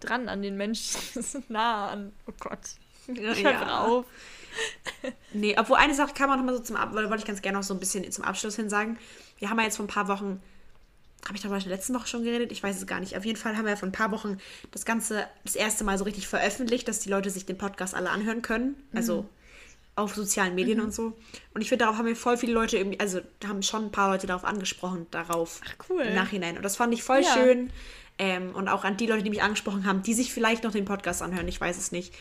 dran an den Menschen. Wir sind nah an. Oh Gott. Ja, Ich hör auf. Nee, obwohl eine Sache kann man noch mal so zum Ab weil wollte ich ganz gerne noch so ein bisschen zum Abschluss hin sagen. Wir haben ja jetzt vor ein paar Wochen, habe ich darüber in der letzten Woche schon geredet? Ich weiß es gar nicht. Auf jeden Fall haben wir ja vor ein paar Wochen das Ganze das erste Mal so richtig veröffentlicht, dass die Leute sich den Podcast alle anhören können. Also auf sozialen Medien und so. Und ich finde, darauf haben wir voll viele Leute irgendwie, also da haben schon ein paar Leute darauf angesprochen, darauf Ach, cool. im Nachhinein. Und das fand ich voll Ja. schön. Ähm, und auch an die Leute, die mich angesprochen haben, die sich vielleicht noch den Podcast anhören, ich weiß es nicht.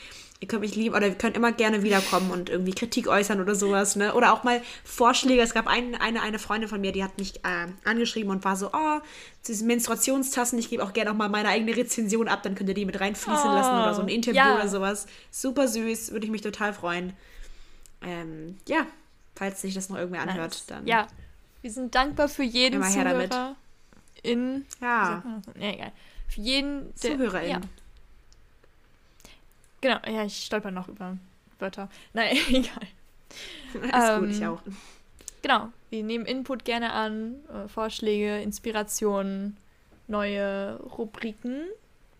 Ihr könnt mich lieben oder ihr könnt immer gerne wiederkommen und irgendwie Kritik äußern oder sowas, ne? Oder auch mal Vorschläge. Es gab ein, eine, eine Freundin von mir, die hat mich äh, angeschrieben und war so, oh, diese Menstruationstassen, ich gebe auch gerne auch mal meine eigene Rezension ab, dann könnt ihr die mit reinfließen Oh, lassen oder so ein Interview ja. oder sowas. Super süß, würde ich mich total freuen. Ähm, ja, falls sich das noch irgendwer anhört, Nice. dann. Ja, wir sind dankbar für jeden Immer her damit. Zuhörer. In. Ja. Ja, egal. Für jeden. Der, ZuhörerInnen. Ja, genau. Ja, ich stolper noch über Wörter. Nein, egal. Alles gut, ich Ähm, auch. Genau. Wir nehmen Input gerne an, äh, Vorschläge, Inspirationen, neue Rubriken.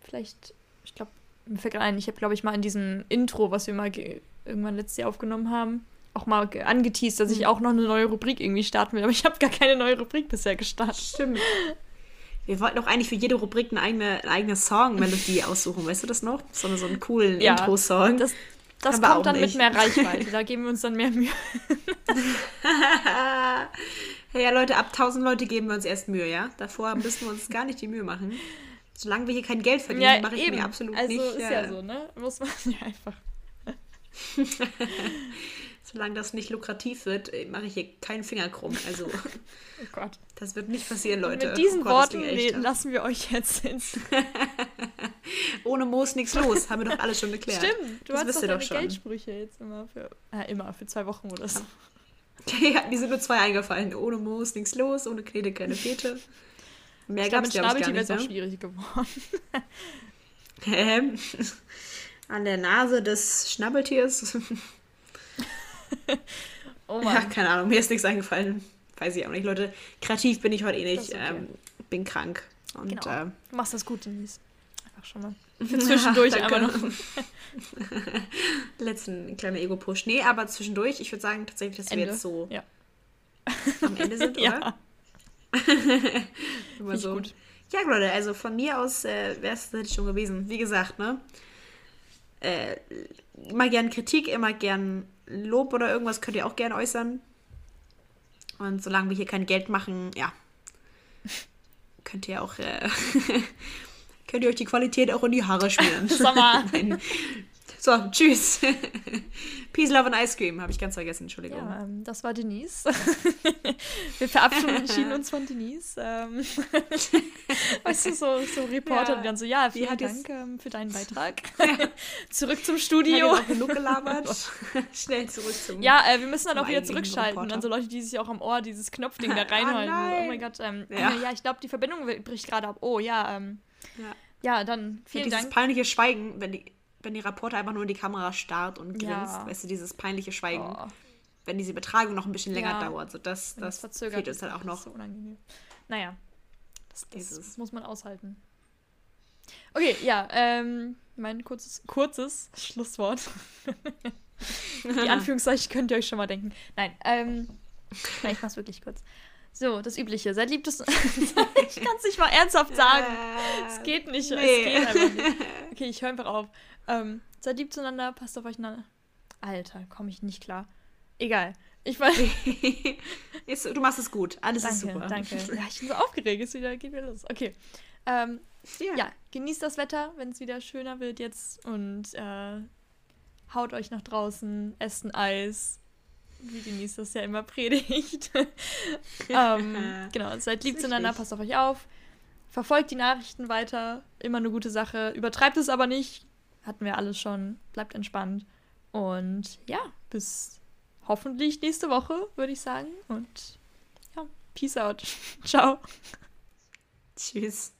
Vielleicht, ich glaube, mir fällt gerade ein, ich habe, glaube ich, mal in diesem Intro, was wir mal ge- irgendwann letztes Jahr aufgenommen haben, auch mal ge- angeteased, dass ich Mhm. auch noch eine neue Rubrik irgendwie starten will. Aber ich habe gar keine neue Rubrik bisher gestartet. Stimmt. Wir wollten doch eigentlich für jede Rubrik eine eigene, eine eigene Song-Melodie aussuchen, weißt du das noch? So, so einen coolen Ja, Intro-Song. Das, das kommt dann nicht. mit mehr Reichweite. Da geben wir uns dann mehr Mühe. hey, ja, Leute, ab 1000 Leute geben wir uns erst Mühe, ja? Davor müssen wir uns gar nicht die Mühe machen. Solange wir hier kein Geld verdienen, mache ich mir absolut also nicht. ist äh, ja so, ne? Muss man ja einfach. Solange das nicht lukrativ wird, äh, mache ich hier keinen Finger krumm. Also, Oh Gott. das wird nicht passieren, Und Leute. mit diesen Oh Gott, Worten echt, lassen wir euch jetzt ins. Ohne Moos nichts los, haben wir doch alle schon geklärt. Stimmt, du das hast doch deine doch schon. Geldsprüche jetzt immer für. Äh, immer, für zwei Wochen oder so. Ja, die sind nur zwei eingefallen. Ohne Moos nichts los, ohne Knete keine Fete. Mehr Ich gab es, glaube ich, gar wäre es nicht. auch schwierig geworden. Ähm, an der Nase des Schnabbeltiers. Oh ja, Mann. keine Ahnung, mir ist nichts eingefallen. Weiß ich auch nicht, Leute. Kreativ bin ich heute eh nicht. okay. Ähm, bin krank. Und Genau. ähm, Du machst das gut, Denise. Einfach schon mal. Für zwischendurch Danke. einmal noch. letzten kleiner Ego-Push. Nee, aber zwischendurch, ich würde sagen tatsächlich, dass wir Ende. jetzt so Ja. am Ende sind, oder? Ja, Immer so. gut. Ja, Leute, also von mir aus äh, wäre es schon gewesen. Wie gesagt, ne? Äh, immer gern Kritik, immer gern Lob oder irgendwas könnt ihr auch gern äußern. Und solange wir hier kein Geld machen, ja, könnt ihr auch äh, könnt ihr euch die Qualität auch in die Haare schmieren. Sommer. So, tschüss. Peace, Love and Ice Cream. Habe ich ganz vergessen, Entschuldigung. Ja, ähm, das war Denise. Wir verabschieden uns von Denise. Ähm, weißt du, so, so Reporter, ja. die dann so, ja, vielen Dank ähm, für deinen Beitrag. zurück zum Studio. Hat genug gelabert. Schnell zurück zum Ja, äh, wir müssen dann auch wieder zurückschalten. Dann so Leute, die sich auch am Ohr dieses Knopfding da reinhalten. oh, oh mein Gott. Ähm, ja. ja. ich glaube, die Verbindung bricht gerade ab. Oh, ja. Ja. ja, dann vielen ja, dieses Dank. peinliche Schweigen, wenn die wenn die Reporter einfach nur in die Kamera starrt und grinst, ja. weißt du, dieses peinliche Schweigen. Oh. Wenn diese Betragung noch ein bisschen länger ja. dauert. So das, das, das fehlt uns halt auch noch. So unangenehm. Naja, das, das, das muss man aushalten. Okay, ja, ähm, mein kurzes, kurzes Schlusswort. die Anführungszeichen könnt ihr euch schon mal denken. Nein, ähm, nein, ich mach's wirklich kurz. So, das Übliche. Seid lieb, das. ich kann es nicht mal ernsthaft sagen. Es geht nicht. Nee. Es geht einfach nicht. Okay, ich höre einfach auf. Ähm, seid lieb zueinander, passt auf euch einander. Alter, komme ich nicht klar. Egal. Ich weiß. du machst es gut. Alles danke, ist super. Danke. Ja, ich bin so aufgeregt. Es wieder, geht wieder los. Okay. Ähm, ja. ja, genießt das Wetter, wenn es wieder schöner wird jetzt. Und äh, haut euch nach draußen, esst ein Eis. Wie Denise das ja immer predigt. ähm, genau, seid lieb zueinander, passt auf euch auf. Verfolgt die Nachrichten weiter. Immer eine gute Sache. Übertreibt es aber nicht hatten wir alles schon. Bleibt entspannt. Und ja, bis hoffentlich nächste Woche, würde ich sagen. Und ja, peace out. Ciao. Tschüss.